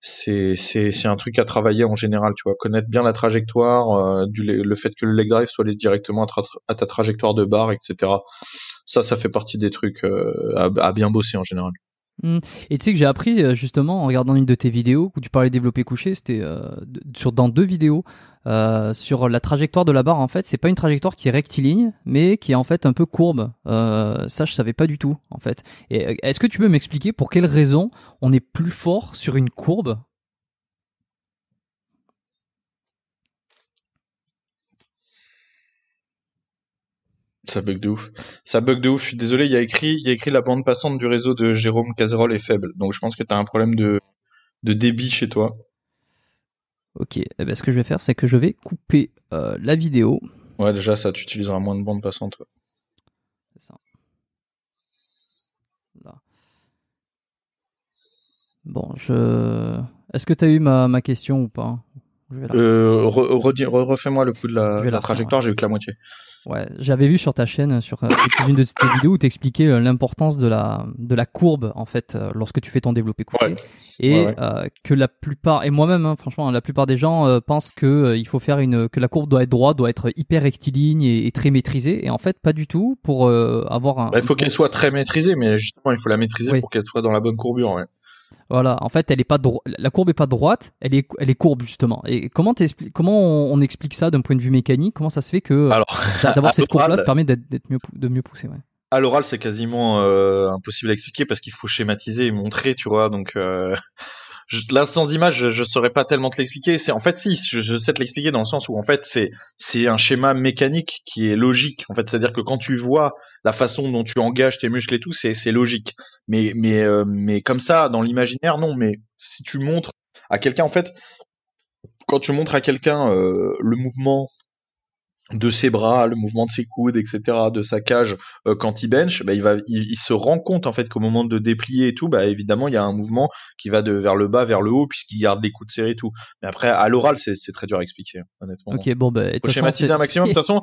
c'est c'est un truc à travailler en général tu vois connaître bien la trajectoire euh, du le fait que le leg drive soit allé directement à, ta trajectoire de barre etc ça ça fait partie des trucs à, bien bosser en général mmh. Et tu sais que j'ai appris justement en regardant une de tes vidéos où tu parlais développer couché, c'était sur dans deux vidéos euh, sur la trajectoire de la barre, en fait, c'est pas une trajectoire qui est rectiligne, mais qui est en fait un peu courbe. Euh, ça, je savais pas du tout, en fait. Euh, est-ce que tu peux m'expliquer pour quelle raison on est plus fort sur une courbe? Ça bug de ouf. Ça bug de ouf. Je suis désolé. Il y a écrit, la bande passante du réseau de Jérôme Cazerolle est faible. Donc je pense que tu un problème de débit chez toi. Ok, eh ben, ce que je vais faire, c'est que je vais couper euh, la vidéo. Ouais, déjà, ça, tu utiliseras moins de bande passante. C'est ça. Là. Bon, je. Est-ce que tu as eu ma, ma, question ou pas? Euh, Refais-moi le coup de la, la trajectoire, j'ai eu que la moitié. Ouais, j'avais vu sur ta chaîne, sur euh, une de tes [coughs] vidéos, où tu expliquais euh, l'importance de la, de la courbe, en fait, euh, lorsque tu fais ton développé couché. Et que la plupart, et moi-même, hein, franchement, la plupart des gens pensent que il faut faire une, que la courbe doit être droite, doit être hyper rectiligne et, très maîtrisée. Et en fait, pas du tout pour avoir un. Bah, il faut qu'elle soit très maîtrisée, mais justement, il faut la maîtriser pour qu'elle soit dans la bonne courbure. Ouais. Voilà, en fait, elle est pas la courbe est pas droite, elle est, elle est courbe justement. Et comment, comment on, explique ça d'un point de vue mécanique? Comment ça se fait que d'avoir [laughs] cette courbe-là te permet d'être mieux, de mieux pousser ouais. À l'oral, c'est quasiment euh, impossible à expliquer parce qu'il faut schématiser et montrer, tu vois. Donc, euh, là sans image, je, je saurais pas tellement te l'expliquer. C'est en fait si, je, sais te l'expliquer dans le sens où en fait c'est c'est un schéma mécanique qui est logique. En fait, c'est-à-dire que quand tu vois la façon dont tu engages tes muscles et tout, c'est c'est logique. Mais mais euh, mais comme ça dans l'imaginaire, non. Mais si tu montres à quelqu'un, en fait, quand tu montres à quelqu'un euh, le mouvement de ses bras, le mouvement de ses coudes, etc., de sa cage euh, quand il bench, bah, il va, il, se rend compte en fait qu'au moment de déplier et tout, bah évidemment il y a un mouvement qui va de vers le bas vers le haut puisqu'il garde les coudes serrés et tout. Mais après à l'oral c'est très dur à expliquer honnêtement. Ok bon bah faut schématiser un maximum. De toute [laughs] façon,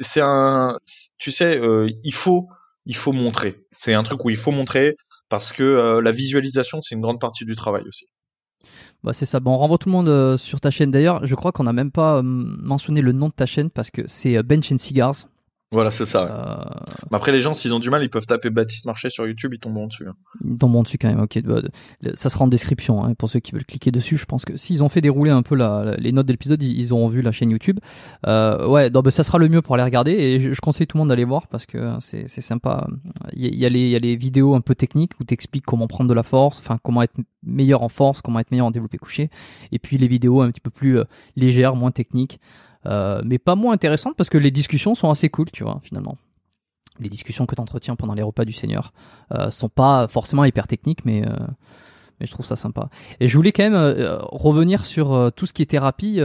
c'est un, tu sais, euh, il faut il faut montrer. C'est un truc où il faut montrer parce que euh, la visualisation c'est une grande partie du travail aussi. Bah c'est ça. Bon, on renvoie tout le monde euh, sur ta chaîne d'ailleurs. Je crois qu'on n'a même pas euh, mentionné le nom de ta chaîne parce que c'est euh, Bench and Cigars. Voilà, c'est ça. Euh, Mais après, les gens, s'ils ont du mal, ils peuvent taper Baptiste Marché sur YouTube, ils tomberont dessus. Hein. Ils tomberont dessus quand même, ok. Bah, ça sera en description hein, pour ceux qui veulent cliquer dessus. Je pense que s'ils ont fait dérouler un peu la, les notes de l'épisode, ils, auront vu la chaîne YouTube. Euh, ouais, donc, bah, ça sera le mieux pour aller regarder et je, conseille tout le monde d'aller voir parce que c'est sympa. Il y, a les, il y a les vidéos un peu techniques où tu expliques comment prendre de la force, enfin comment être meilleur en force, comment être meilleur en développé couché. Et puis les vidéos un petit peu plus euh, légères, moins techniques. Euh, mais pas moins intéressante parce que les discussions sont assez cool, tu vois, finalement. Les discussions que tu entretiens pendant les repas du Seigneur euh, sont pas forcément hyper techniques, mais, euh, mais je trouve ça sympa. Et je voulais quand même euh, revenir sur tout ce qui est thérapie.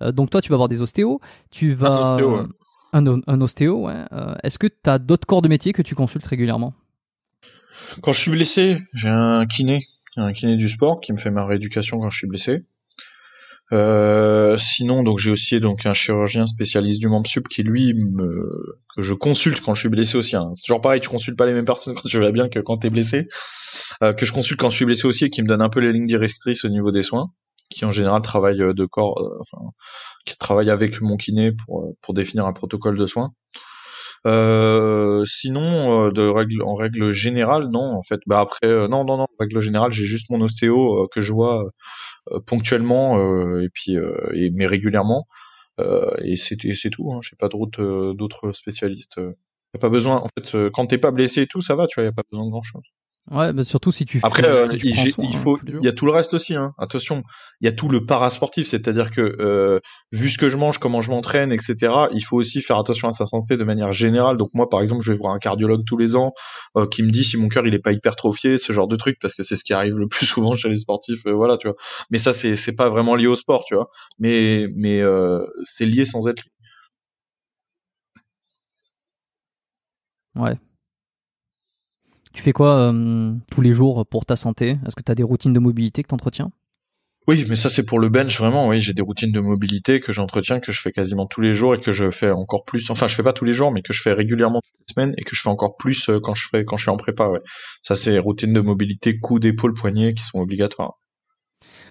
donc toi, tu vas voir des ostéos, tu vas... Un ostéo, ouais. un, ostéo, ouais. Est-ce que tu as d'autres corps de métier que tu consultes régulièrement? Quand je suis blessé, j'ai un kiné, un kiné du sport qui me fait ma rééducation quand je suis blessé. Euh, sinon, donc j'ai aussi donc un chirurgien spécialiste du membre sup qui lui que je consulte quand je suis blessé aussi. Hein. C'est toujours pareil, tu consultes pas les mêmes personnes quand tu vas bien que quand t'es blessé. Euh, que je consulte quand je suis blessé aussi et qui me donne un peu les lignes directrices au niveau des soins, qui en général travaille euh, de corps, qui travaille avec mon kiné pour pour définir un protocole de soins. Sinon, en règle générale, non. En fait, bah après, non, non, non. En règle générale, j'ai juste mon ostéo que je vois ponctuellement euh, et puis euh, et, mais régulièrement. et c'est c'est tout. Hein. J'ai pas d'autres d'autres spécialistes. Y a pas besoin. En fait, quand t'es pas blessé et tout, ça va. Tu vois, y a pas besoin de grand chose. Ouais, bah surtout si tu. Après, euh, il, faut, il y a tout le reste aussi. Hein. Attention, il y a tout le parasportif, c'est-à-dire que euh, vu ce que je mange, comment je m'entraîne, etc. Il faut aussi faire attention à sa santé de manière générale. Donc moi, par exemple, je vais voir un cardiologue tous les ans euh, qui me dit si mon cœur il est pas hypertrophié, ce genre de truc, parce que c'est ce qui arrive le plus [laughs] souvent chez les sportifs. Euh, voilà, tu vois. Mais ça, c'est c'est pas vraiment lié au sport, tu vois. Mais mais c'est lié sans être lié. Ouais, tu fais quoi euh, tous les jours pour ta santé? Est-ce que tu as des routines de mobilité que tu entretiens oui, mais ça c'est pour le bench vraiment. Oui, j'ai des routines de mobilité que j'entretiens, que je fais quasiment tous les jours et que je fais encore plus. Enfin, je fais pas tous les jours, mais que je fais régulièrement toutes les semaines et que je fais encore plus euh, quand je fais quand je suis en prépa. Ouais. Ça c'est routines de mobilité, coudes, épaules, poignets qui sont obligatoires.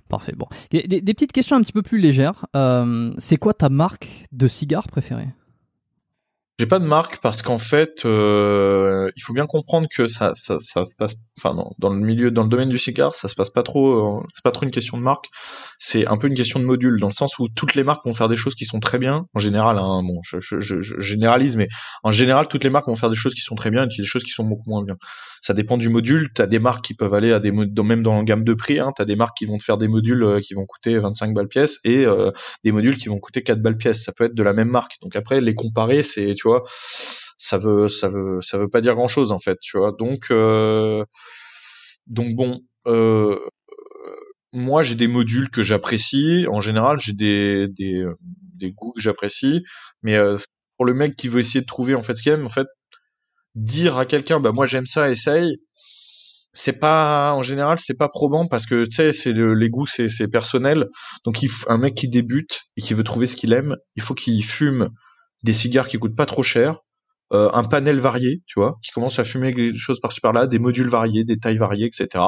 Parfait. Bon, des, des, petites questions un petit peu plus légères. Euh, c'est quoi ta marque de cigare préférée? J'ai pas de marque parce qu'en fait, euh, il faut bien comprendre que ça, ça, ça se passe, enfin dans, dans, le milieu, dans le domaine du cigare, ça se passe pas trop. Euh, c'est pas trop une question de marque, c'est un peu une question de module, dans le sens où toutes les marques vont faire des choses qui sont très bien. En général, hein, bon, je, je, je, généralise, mais en général, toutes les marques vont faire des choses qui sont très bien et des choses qui sont beaucoup moins bien. Ça dépend du module. T'as des marques qui peuvent aller à des même dans la gamme de prix. Hein, T'as des marques qui vont te faire des modules euh, qui vont coûter 25 balles pièce et euh, des modules qui vont coûter 4 balles pièce. Ça peut être de la même marque. Donc après, les comparer, c'est ça veut veut pas dire grand chose en fait euh, donc bon euh, moi j'ai des modules que j'apprécie. En général j'ai des, des goûts que j'apprécie. Mais euh, pour le mec qui veut essayer de trouver en fait ce qu'il aime en fait dire à quelqu'un bah moi j'aime ça essaye c'est pas en général c'est pas probant parce que tu sais c'est les goûts c'est personnel. Donc un mec qui débute et qui veut trouver ce qu'il aime il faut qu'il fume des cigares qui coûtent pas trop cher euh, un panel varié, tu vois, qui commence à fumer des choses par-ci par-là, des modules variés, des tailles variées, etc.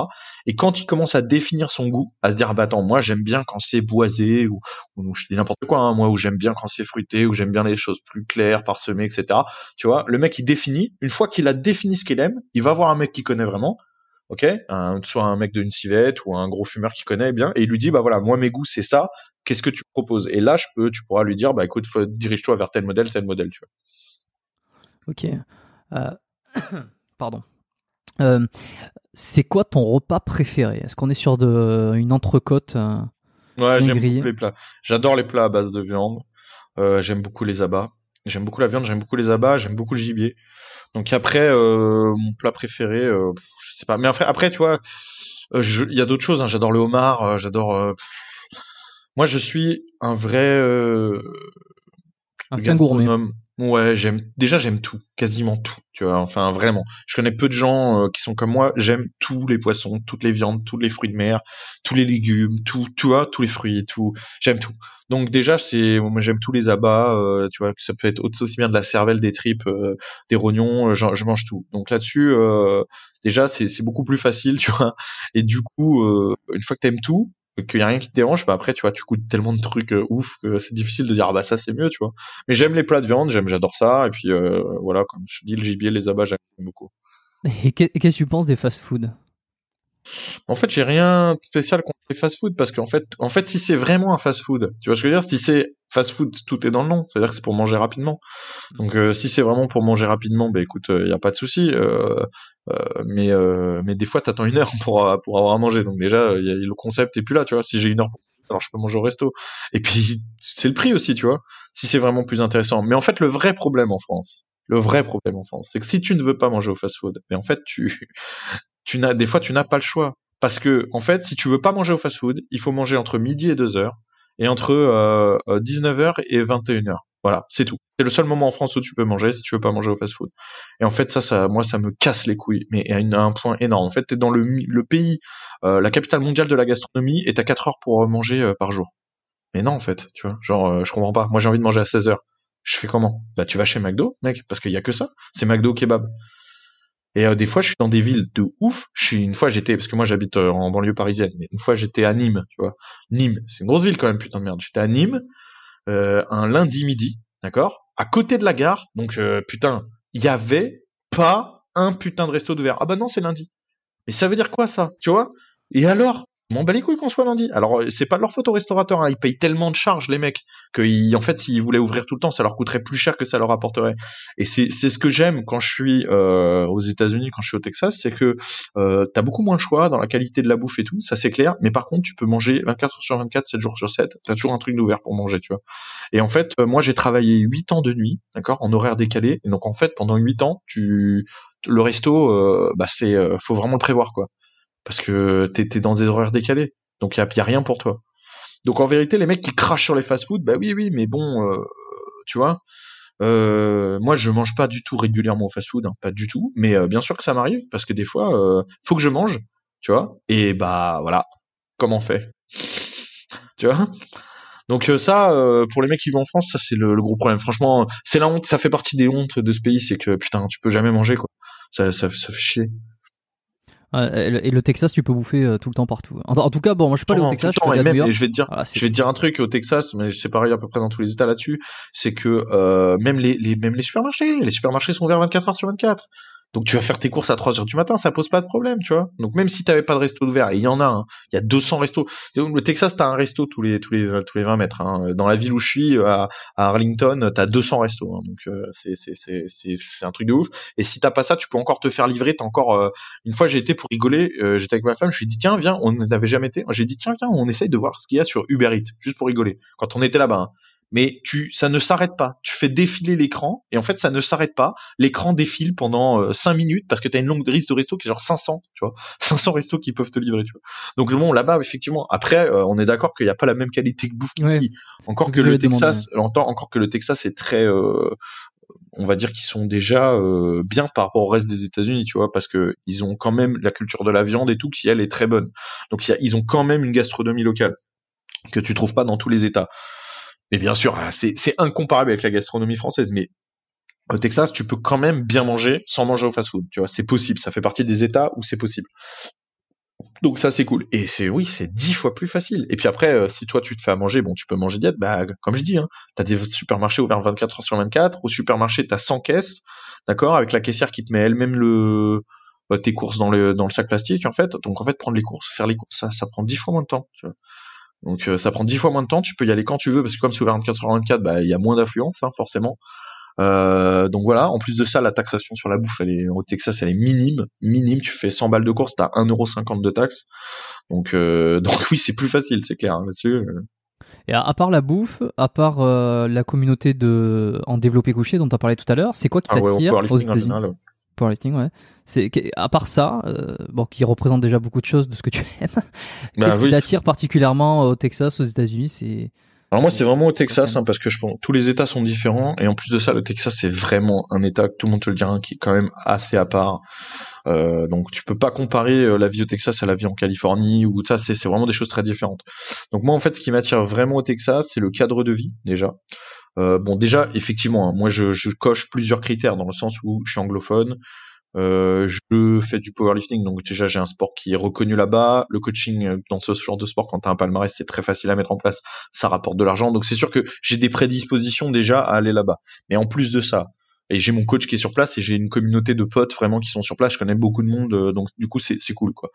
Et quand il commence à définir son goût, à se dire, ah bah attends, moi j'aime bien quand c'est boisé, ou, ou je dis n'importe quoi, hein, moi, où j'aime bien quand c'est fruité, ou j'aime bien les choses plus claires, parsemées, etc. Tu vois, le mec il définit, une fois qu'il a défini ce qu'il aime, il va voir un mec qui connaît vraiment, ok, soit un mec d'une civette ou un gros fumeur qui connaît bien, et il lui dit, bah voilà, moi mes goûts c'est ça, qu'est-ce que tu proposes? Et là, je peux, tu pourras lui dire, bah écoute, dirige-toi vers tel modèle, tel modèle, tu vois. Ok. Euh, [coughs] pardon. Euh, c'est quoi ton repas préféré? Est-ce qu'on est sur de, une entrecôte euh, Ouais, j'aime les plats. J'adore les plats à base de viande. J'aime beaucoup les abats. J'aime beaucoup la viande, j'aime beaucoup les abats, j'aime beaucoup le gibier. Donc après, mon plat préféré, je sais pas. Mais après, après tu vois, il y a d'autres choses. hein. J'adore le homard, j'adore. Moi, je suis un vrai euh, Un gastronome. Ouais, j'aime. Déjà, j'aime tout, quasiment tout. Tu vois, enfin vraiment. Je connais peu de gens euh, qui sont comme moi. J'aime tous les poissons, toutes les viandes, tous les fruits de mer, tous les légumes, tout, tu vois, tous les fruits, tout. J'aime tout. Donc déjà, c'est, moi j'aime tous les abats. euh, tu vois, ça peut être aussi bien de la cervelle, des tripes, euh, des rognons. euh, je, je mange tout. Donc là-dessus, euh, déjà, c'est c'est beaucoup plus facile, [laughs] tu vois. Et du coup, euh, une fois que t'aimes tout, qu'il y a rien qui te dérange, bah après, tu vois, tu goûtes tellement de trucs euh, ouf que c'est difficile de dire ah bah ça c'est mieux, tu vois. Mais j'aime les plats de viande, j'aime, j'adore ça. Et puis euh, voilà, comme je dis, le gibier, les abats, j'aime beaucoup. Et qu'est- qu'est-ce que tu penses des fast-food En fait, j'ai rien de spécial contre les fast-food parce qu'en fait, en fait, si c'est vraiment un fast-food, tu vois ce que je veux dire? Si c'est fast-food, tout est dans le nom. C'est-à-dire que c'est pour manger rapidement. Donc, euh, si c'est vraiment pour manger rapidement, ben écoute, il y a pas de souci. Euh, euh, mais euh, mais des fois, t'attends une heure [laughs] pour euh, pour avoir à manger. Donc déjà, y a, le concept est plus là, tu vois. Si j'ai une heure, pour... alors je peux manger au resto. Et puis [laughs] c'est le prix aussi, tu vois. Si c'est vraiment plus intéressant. Mais en fait, le vrai problème en France, le vrai problème en France, c'est que si tu ne veux pas manger au fast-food, mais en fait, tu tu n'as des fois tu n'as pas le choix. Parce que en fait si tu veux pas manger au fast-food il faut manger entre midi et 2 heures et entre euh, 19h et 21h voilà c'est tout. C'est le seul moment en France où tu peux manger si tu veux pas manger au fast-food. Et en fait ça ça moi ça me casse les couilles mais à, un point énorme. En fait t'es dans le, le pays euh, la capitale mondiale de la gastronomie et t'as 4 heures pour euh, manger euh, par jour. Mais non en fait tu vois genre euh, je comprends pas. Moi j'ai envie de manger à 16 heures. Je fais comment? Bah tu vas chez McDo mec parce qu'il y a que ça. C'est McDo kebab et euh, des fois, je suis dans des villes de ouf. Je une fois, j'étais parce que moi j'habite euh, en banlieue parisienne, mais une fois j'étais à Nîmes, tu vois. Nîmes, c'est une grosse ville quand même, putain de merde. J'étais à Nîmes euh, un lundi midi, d'accord, à côté de la gare. Donc putain, il y avait pas un putain de resto d'ouvert. Ah bah non, c'est lundi. Mais ça veut dire quoi ça, tu vois? Et alors m'en bats les couilles qu'on soit lundi. Alors euh, c'est pas leur faute aux restaurateurs, hein. ils payent tellement de charges les mecs que en fait s'ils voulaient ouvrir tout le temps, ça leur coûterait plus cher que ça leur apporterait. Et c'est c'est ce que j'aime quand je suis euh, aux États-Unis, quand je suis au Texas, c'est que euh, t'as beaucoup moins de choix dans la qualité de la bouffe et tout, ça c'est clair. Mais par contre, tu peux manger 24 heures sur 24, 7 jours sur 7. T'as toujours un truc d'ouvert pour manger, tu vois. Et en fait, euh, moi j'ai travaillé 8 ans de nuit, d'accord, en horaire décalé. Et donc en fait, pendant 8 ans, tu le resto, euh, bah c'est, faut vraiment le prévoir quoi, parce que t'es dans des horaires décalés. Donc il y a, rien pour toi. Donc en vérité, les mecs qui crachent sur les fast-food, bah oui, oui, mais bon, euh, tu vois, euh, moi je mange pas du tout régulièrement au fast-food, hein, pas du tout. Mais euh, bien sûr que ça m'arrive parce que des fois, euh, faut que je mange, tu vois. Et bah voilà, comment on fait, [laughs] tu vois? Donc ça, pour les mecs qui vivent en France, ça c'est le, le gros problème. Franchement, c'est la honte, ça fait partie des hontes de ce pays, c'est que putain, tu peux jamais manger quoi. Ça, ça, ça fait chier. Ouais, et, le, Texas, tu peux bouffer euh, tout le temps partout. En, tout cas, bon, moi je suis pas allé au Texas, je suis même, je vais te dire, Voilà, c'est- je vais te dire un truc au Texas, mais c'est pareil à peu près dans tous les États là-dessus, c'est que euh, même les, les même les supermarchés, les supermarchés sont ouverts 24 heures sur 24. Donc tu vas faire tes courses à 3 heures du matin, ça pose pas de problème, tu vois. Donc même si t'avais pas de resto ouvert, il y en a, hein, il y a 200 restos. Le Texas, t'as un resto tous les tous les tous les 20 mètres. Hein. Dans la ville où je suis, à, à Arlington, t'as 200 restos. Hein. Donc euh, c'est c'est c'est c'est un truc de ouf. Et si t'as pas ça, tu peux encore te faire livrer. T'as encore euh, une fois, j'ai été pour rigoler. euh, J'étais avec ma femme. Je lui ai dit tiens, viens, on n'avait jamais été. J'ai dit tiens, viens, on essaye de voir ce qu'il y a sur Uber Eats, juste pour rigoler. Quand on était là-bas. Mais tu, ça ne s'arrête pas. Tu fais défiler l'écran et en fait, ça ne s'arrête pas. L'écran défile pendant 5 minutes parce que tu as une longue liste de resto qui est genre 500, tu vois. [laughs] 500 restos qui peuvent te livrer, tu vois. Donc bon, là-bas, effectivement. Après, euh, on est d'accord qu'il n'y a pas la même qualité que bouffe Ouais. Encore que que le Texas, entend encore que le Texas est très, euh, on va dire qu'ils sont déjà euh, bien par rapport au reste des États-Unis, tu vois, parce que ils ont quand même la culture de la viande et tout qui elle est très bonne. Donc il y a- ils ont quand même une gastronomie locale que tu trouves pas dans tous les États. Et bien sûr, ah, c'est incomparable avec la gastronomie française, mais au Texas, tu peux quand même bien manger sans manger au fast-food. Tu vois, c'est possible. Ça fait partie des États où c'est possible. Donc ça c'est cool. Et c'est oui, c'est dix fois plus facile. Et puis après, euh, si toi tu te fais à manger, bon, tu peux manger diète. Bah comme je dis, hein, t'as des supermarchés ouverts 24 heures sur 24. Au supermarché, t'as 100 caisses, d'accord, avec la caissière qui te met elle-même le euh, tes courses dans le dans le sac plastique en fait. Donc en fait, prendre les courses, faire les courses, ça ça prend dix fois moins de temps. Tu vois. Donc euh, ça prend dix fois moins de temps. Tu peux y aller quand tu veux parce que comme c'est ouvert 24 heures 24, bah il y a moins d'affluence hein, forcément. Euh, donc voilà, en plus de ça, la taxation sur la bouffe, elle est, au Texas, elle est minime, minime. Tu fais 100 balles de course, t'as 1,50€ de taxe. Donc, euh, [laughs] donc oui, c'est plus facile, c'est clair hein, là-dessus. Et à, part la bouffe, à part euh, la communauté de en développé couché dont tu as parlé tout à l'heure, c'est quoi qui Ah ouais, t'attire au aux États-Unis? Powerlifting, ouais. C'est que- à part ça, euh, bon, qui représente déjà beaucoup de choses de ce que tu aimes. [laughs] Bah Qu'est-ce qui t'attire particulièrement au Texas, aux États-Unis C'est Alors moi, c'est vraiment au Texas, hein, parce que je pense tous les États sont différents, et en plus de ça, le Texas, c'est vraiment un État, tout le monde te le dira, qui est quand même assez à part. Euh, donc tu peux pas comparer euh, la vie au Texas à la vie en Californie ou ça, c'est vraiment des choses très différentes. Donc moi, en fait, ce qui m'attire vraiment au Texas, c'est le cadre de vie déjà. Euh, bon, déjà, effectivement, hein, moi, je, je coche plusieurs critères dans le sens où je suis anglophone. Euh, je fais du powerlifting, donc déjà j'ai un sport qui est reconnu là-bas. Le coaching euh, dans ce genre de sport, quand tu as un palmarès, c'est très facile à mettre en place. Ça rapporte de l'argent, donc c'est sûr que j'ai des prédispositions déjà à aller là-bas. Mais en plus de ça, et j'ai mon coach qui est sur place et j'ai une communauté de potes vraiment qui sont sur place. Je connais beaucoup de monde, euh, donc du coup c'est cool quoi.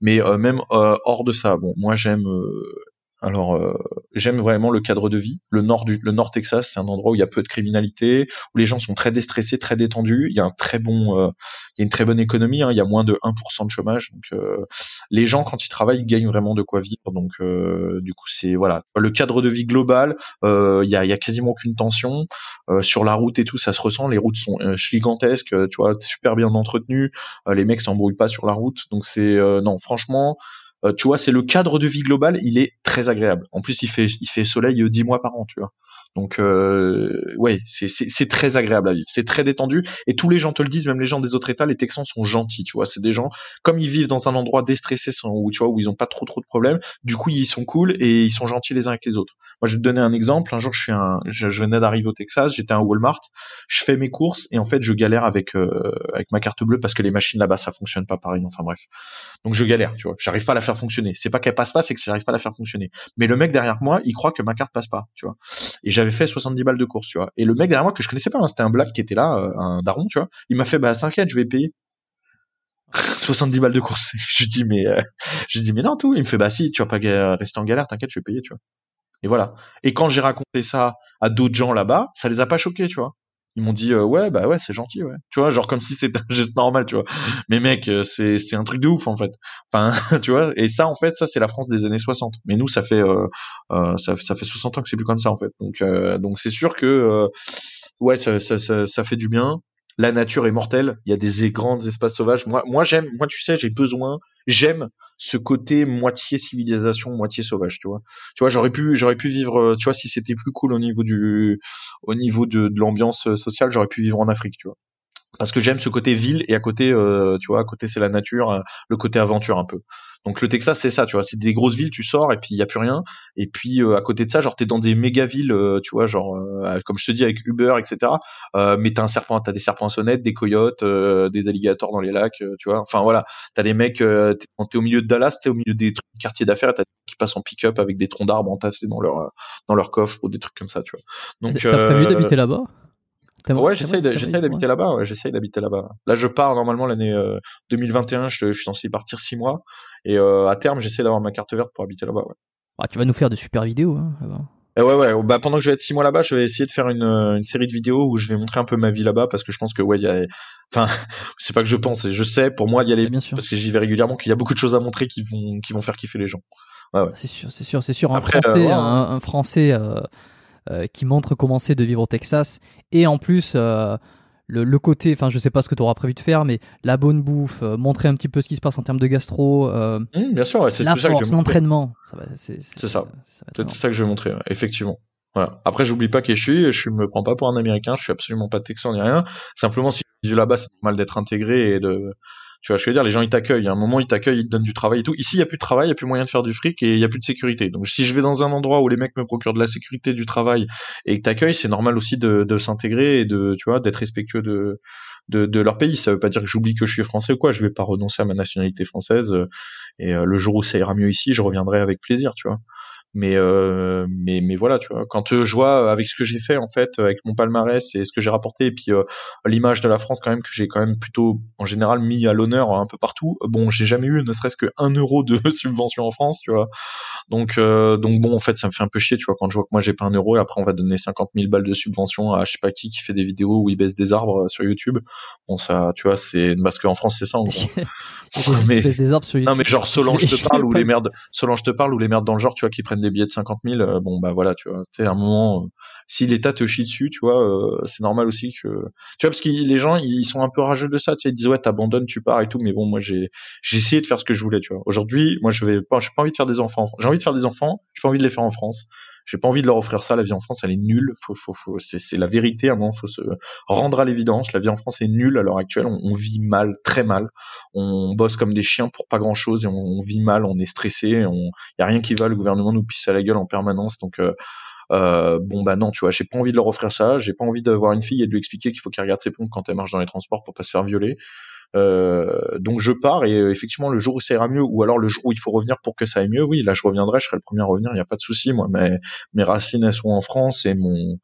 Mais euh, même euh, hors de ça, bon, moi j'aime euh, alors euh, j'aime vraiment le cadre de vie. Le nord du le nord Texas, c'est un endroit où il y a peu de criminalité, où les gens sont très déstressés, très détendus. Il y a un très bon, euh, il y a une très bonne économie. hein. Il y a moins de 1% de chômage. Donc euh, les gens quand ils travaillent, ils gagnent vraiment de quoi vivre. Donc euh, du coup c'est voilà le cadre de vie global. euh, Il y a il y a quasiment aucune tension Euh, sur la route et tout. Ça se ressent. Les routes sont gigantesques. Tu vois, super bien entretenues. Les mecs s'embrouillent pas sur la route. Donc c'est non franchement. Euh, tu vois, c'est le cadre de vie global, il est très agréable. En plus, il fait, il fait soleil euh, 10 mois par an, tu vois. Donc, euh, ouais, c'est, très agréable à vivre. C'est très détendu. Et tous les gens te le disent, même les gens des autres États, les Texans sont gentils, tu vois. C'est des gens, comme ils vivent dans un endroit déstressé, où, tu vois, où ils ont pas trop trop de problèmes, du coup, ils sont cool et ils sont gentils les uns avec les autres. Moi, je vais te donner un exemple. Un jour, je suis un, je, je venais d'arriver au Texas, j'étais à Walmart, je fais mes courses et en fait, je galère avec, euh, avec ma carte bleue parce que les machines là-bas, ça fonctionne pas pareil. Enfin bref. Donc je galère, tu vois. J'arrive pas à la faire fonctionner. C'est pas qu'elle passe pas, c'est que j'arrive pas à la faire fonctionner. Mais le mec derrière moi, il croit que ma carte passe pas, tu vois. Et j'avais fait 70 balles de course, tu vois. Et le mec derrière moi que je connaissais pas, hein, c'était un black qui était là, euh, un daron, tu vois. Il m'a fait bah t'inquiète, je vais payer. [laughs] 70 balles de course. [laughs] je dis mais euh, je dis mais non tout. Il me fait bah si, tu vas pas rester en galère, t'inquiète, je vais payer, tu vois. Et voilà. Et quand j'ai raconté ça à d'autres gens là-bas, ça les a pas choqués, tu vois. Ils m'ont dit euh, ouais bah ouais c'est gentil ouais. Tu vois genre comme si c'était un geste normal tu vois. Mais mec euh, c'est c'est un truc de ouf en fait. Enfin [laughs] tu vois et ça en fait ça c'est la France des années 60 mais nous ça fait euh, euh, ça, ça fait 60 ans que c'est plus comme ça en fait. Donc donc c'est sûr que ouais ça, ça, ça, ça fait du bien. La nature est mortelle. Il y a des grands espaces sauvages. Moi moi j'aime moi tu sais j'ai besoin j'aime ce côté moitié civilisation moitié sauvage tu vois. Tu vois j'aurais pu j'aurais pu vivre euh, tu vois si c'était plus cool au niveau du au niveau de, de l'ambiance euh, sociale j'aurais pu vivre en Afrique tu vois. Parce que j'aime ce côté ville et à côté euh, tu vois à côté c'est la nature le côté aventure un peu donc le Texas c'est ça tu vois c'est des grosses villes tu sors et puis il y a plus rien. Et puis euh, à côté de ça genre t'es dans des méga villes euh, tu vois genre euh, comme je te dis avec Uber etc euh, mais t'as un serpent t'as des serpents à sonnette des coyotes euh, des alligators dans les lacs tu vois. Enfin voilà. T'as des mecs euh, t'es, quand t'es au milieu de Dallas t'es au milieu des trucs, quartiers d'affaires t'as des mecs qui passent en pick-up avec des troncs d'arbres entassés dans leur euh, dans leur coffre ou des trucs comme ça tu vois. Donc T'as prévu d'habiter là-bas? Ouais, j'essaye d'habiter là-bas. Ouais, j'essaye d'habiter là-bas. Là, je pars normalement l'année euh, 2021. Je, je suis censé y partir six mois et euh, à terme, j'essaie d'avoir ma carte verte pour habiter là-bas. Ouais. Ah, tu vas nous faire de super vidéos. Hein, là-bas. Et ouais, ouais. Bah, pendant que je vais être six mois là-bas, je vais essayer de faire une, euh, une série de vidéos où je vais montrer un peu ma vie là-bas parce que je pense que ouais, il y a. Enfin, [laughs] c'est pas que je pense, et je sais pour moi d'y aller bien sûr. parce que j'y vais régulièrement qu'il y a beaucoup de choses à montrer qui vont qui vont faire kiffer les gens. C'est sûr, c'est sûr, c'est sûr. Un Après, euh, Français, ouais, un, un Français euh, euh, qui montre comment c'est de vivre au Texas, et en plus euh, le, le côté, enfin, je sais pas ce que tu auras prévu de faire, mais la bonne bouffe, euh, montrer un petit peu ce qui se passe en termes de gastro, euh, Hum, bien sûr, ouais, c'est la tout force, l'entraînement. C'est, ça. C'est tout ça que je vais montrer, ouais, effectivement. Voilà. Après, j'oublie pas qui je suis, je me prends pas pour un américain, je suis absolument pas texan ni rien. Simplement, si je vis là-bas, c'est normal d'être intégré et de, tu vois, je veux dire, les gens, ils t'accueillent. À un moment, ils t'accueillent, ils te donnent du travail et tout. Ici, il y a plus de travail, il y a plus moyen de faire du fric et il y a plus de sécurité. Donc, si je vais dans un endroit où les mecs me procurent de la sécurité, du travail et que t'accueillent, c'est normal aussi de, de s'intégrer et de, tu vois, d'être respectueux de, de, de leur pays. Ça veut pas dire que j'oublie que je suis français ou quoi. Je vais pas renoncer à ma nationalité française. euh, Et euh, le jour où ça ira mieux ici, je reviendrai avec plaisir, tu vois. Mais euh, mais mais voilà tu vois. Quand euh, je vois euh, avec ce que j'ai fait en fait avec mon palmarès et ce que j'ai rapporté et puis l'image de la France quand même que j'ai quand même plutôt en général mis à l'honneur un peu partout bon j'ai jamais eu ne serait-ce que un euro de [laughs] subvention en France tu vois. Donc donc bon en fait ça me fait un peu chier tu vois quand je vois que moi j'ai pas un euro et après on va donner 50 000 balles de subvention à je sais pas qui qui fait des vidéos où il baisse des arbres sur YouTube. Bon ça tu vois c'est parce qu'en France c'est ça en gros. [laughs] [laughs] Mais des arbres sur YouTube. non mais genre Solange te parle ou les merdes Solange te parle ou les merdes dans le genre tu vois qui prennent des billets de 50 000, euh, bon bah voilà, tu vois, à un moment, euh, si l'État te chie dessus, tu vois, euh, c'est normal aussi que, tu vois, parce que les gens, ils sont un peu rageux de ça, tu sais, ils disent ouais, t'abandonnes, tu pars et tout, mais bon, moi j'ai, j'ai essayé de faire ce que je voulais, tu vois. Aujourd'hui, moi je vais pas, j'ai pas envie de faire des enfants, j'ai envie de faire des enfants, j'ai pas envie de les faire en France. J'ai pas envie de leur offrir ça. La vie en France, elle est nulle. Faut, faut, faut, c'est, la vérité. À un moment, faut se rendre à l'évidence. La vie en France est nulle à l'heure actuelle. On, vit mal, très mal. On bosse comme des chiens pour pas grand chose et on, vit mal. On est stressé. On, y a rien qui va. Le gouvernement nous pisse à la gueule en permanence. Donc, euh, euh, bon bah non, tu vois, j'ai pas envie de leur offrir ça. J'ai pas envie d'avoir une fille et de lui expliquer qu'il faut qu'elle regarde ses pompes quand elle marche dans les transports pour pas se faire violer. Euh, donc je pars et euh, effectivement le jour où ça ira mieux ou alors le jour où il faut revenir pour que ça aille mieux, oui là je reviendrai, je serai le premier à revenir, il n'y a pas de souci moi. Mais mes racines elles sont en France et mon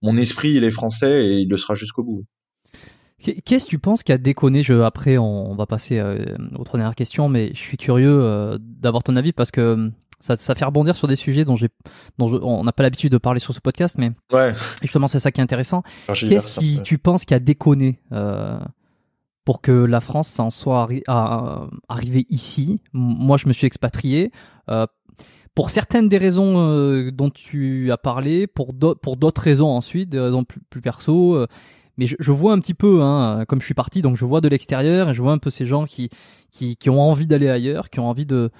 mon esprit il est français et il le sera jusqu'au bout. Qu'est-ce que tu penses qui a déconné je, Après, on, va passer euh, aux trois dernières questions, mais je suis curieux euh, d'avoir ton avis parce que ça, ça fait rebondir sur des sujets dont, j'ai, dont on n'a pas l'habitude de parler sur ce podcast, mais ouais. justement, c'est ça qui est intéressant. Qu'est-ce qui, tu penses, qui a déconné euh, pour que la France en soit arrivée ici. Moi, je me suis expatrié. Euh, pour certaines des raisons euh, dont tu as parlé, pour d'autres raisons ensuite, des raisons plus, perso. Euh, mais je, vois un petit peu, hein, comme je suis parti, donc je vois de l'extérieur et je vois un peu ces gens qui, qui, ont envie d'aller ailleurs, qui ont envie de,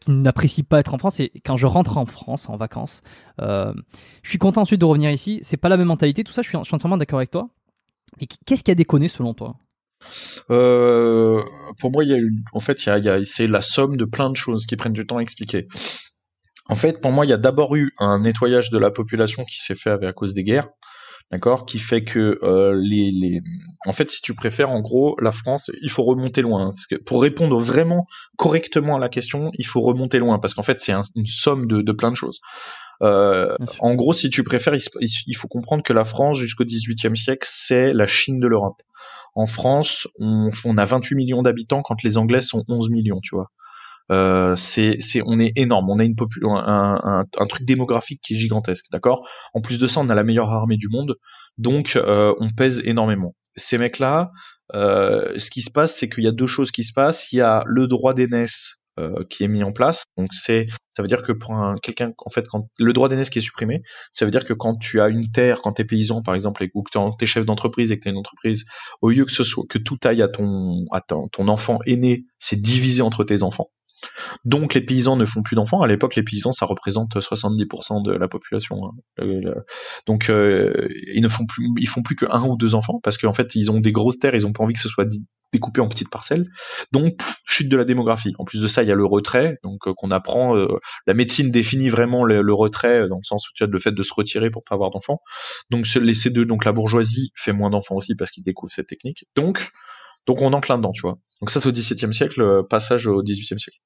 qui n'apprécient pas être en France. Et quand je rentre en France en vacances, je suis content ensuite de revenir ici. C'est pas la même mentalité, tout ça. Je suis, je suis entièrement d'accord avec toi. Et qu'est-ce qui a déconné selon toi? Euh, pour moi, il y a en fait, il y a, il y a c'est la somme de plein de choses qui prennent du temps à expliquer. En fait, pour moi, il y a d'abord eu un nettoyage de la population qui s'est fait à cause des guerres, d'accord, qui fait que euh, les, les, en fait, si tu préfères, en gros, la France, il faut remonter loin. Parce que pour répondre vraiment correctement à la question, il faut remonter loin, parce qu'en fait, c'est une somme de, de plein de choses. Euh, en gros, si tu préfères, il, il faut comprendre que la France, jusqu'au XVIIIe siècle, c'est la Chine de l'Europe. En France, on, a 28 millions d'habitants quand les Anglais sont 11 millions, tu vois. Euh, c'est, on est énorme. On a une un, un, un, truc démographique qui est gigantesque, d'accord? En plus de ça, on a la meilleure armée du monde, donc euh, on pèse énormément. Ces mecs-là, euh, ce qui se passe, c'est qu'il y a deux choses qui se passent. Il y a le droit d'aînesse euh, qui est mis en place. Donc c'est, ça veut dire que pour un quelqu'un, en fait, quand le droit d'aînesse qui est supprimé, ça veut dire que quand tu as une terre, quand tu es paysan par exemple, ou que tu es chef d'entreprise et que tu as une entreprise, au lieu que ce soit que tout aille à ton à ton, ton enfant aîné, c'est divisé entre tes enfants. Donc les paysans ne font plus d'enfants. À l'époque, les paysans, ça représente 70% de la population. Hein. Donc euh, ils ne font plus, ils font plus que un ou deux enfants parce qu'en fait, ils ont des grosses terres, ils ont pas envie que ce soit découpé en petites parcelles. Donc chute de la démographie. En plus de ça, il y a le retrait, donc euh, qu'on apprend. Euh, la médecine définit vraiment le, retrait dans le sens où tu as le fait de se retirer pour pas avoir d'enfants. Donc de donc la bourgeoisie fait moins d'enfants aussi parce qu'ils découvrent cette technique. Donc donc on enclin dedans, tu vois. Donc ça c'est au XVIIe siècle, passage au XVIIIe siècle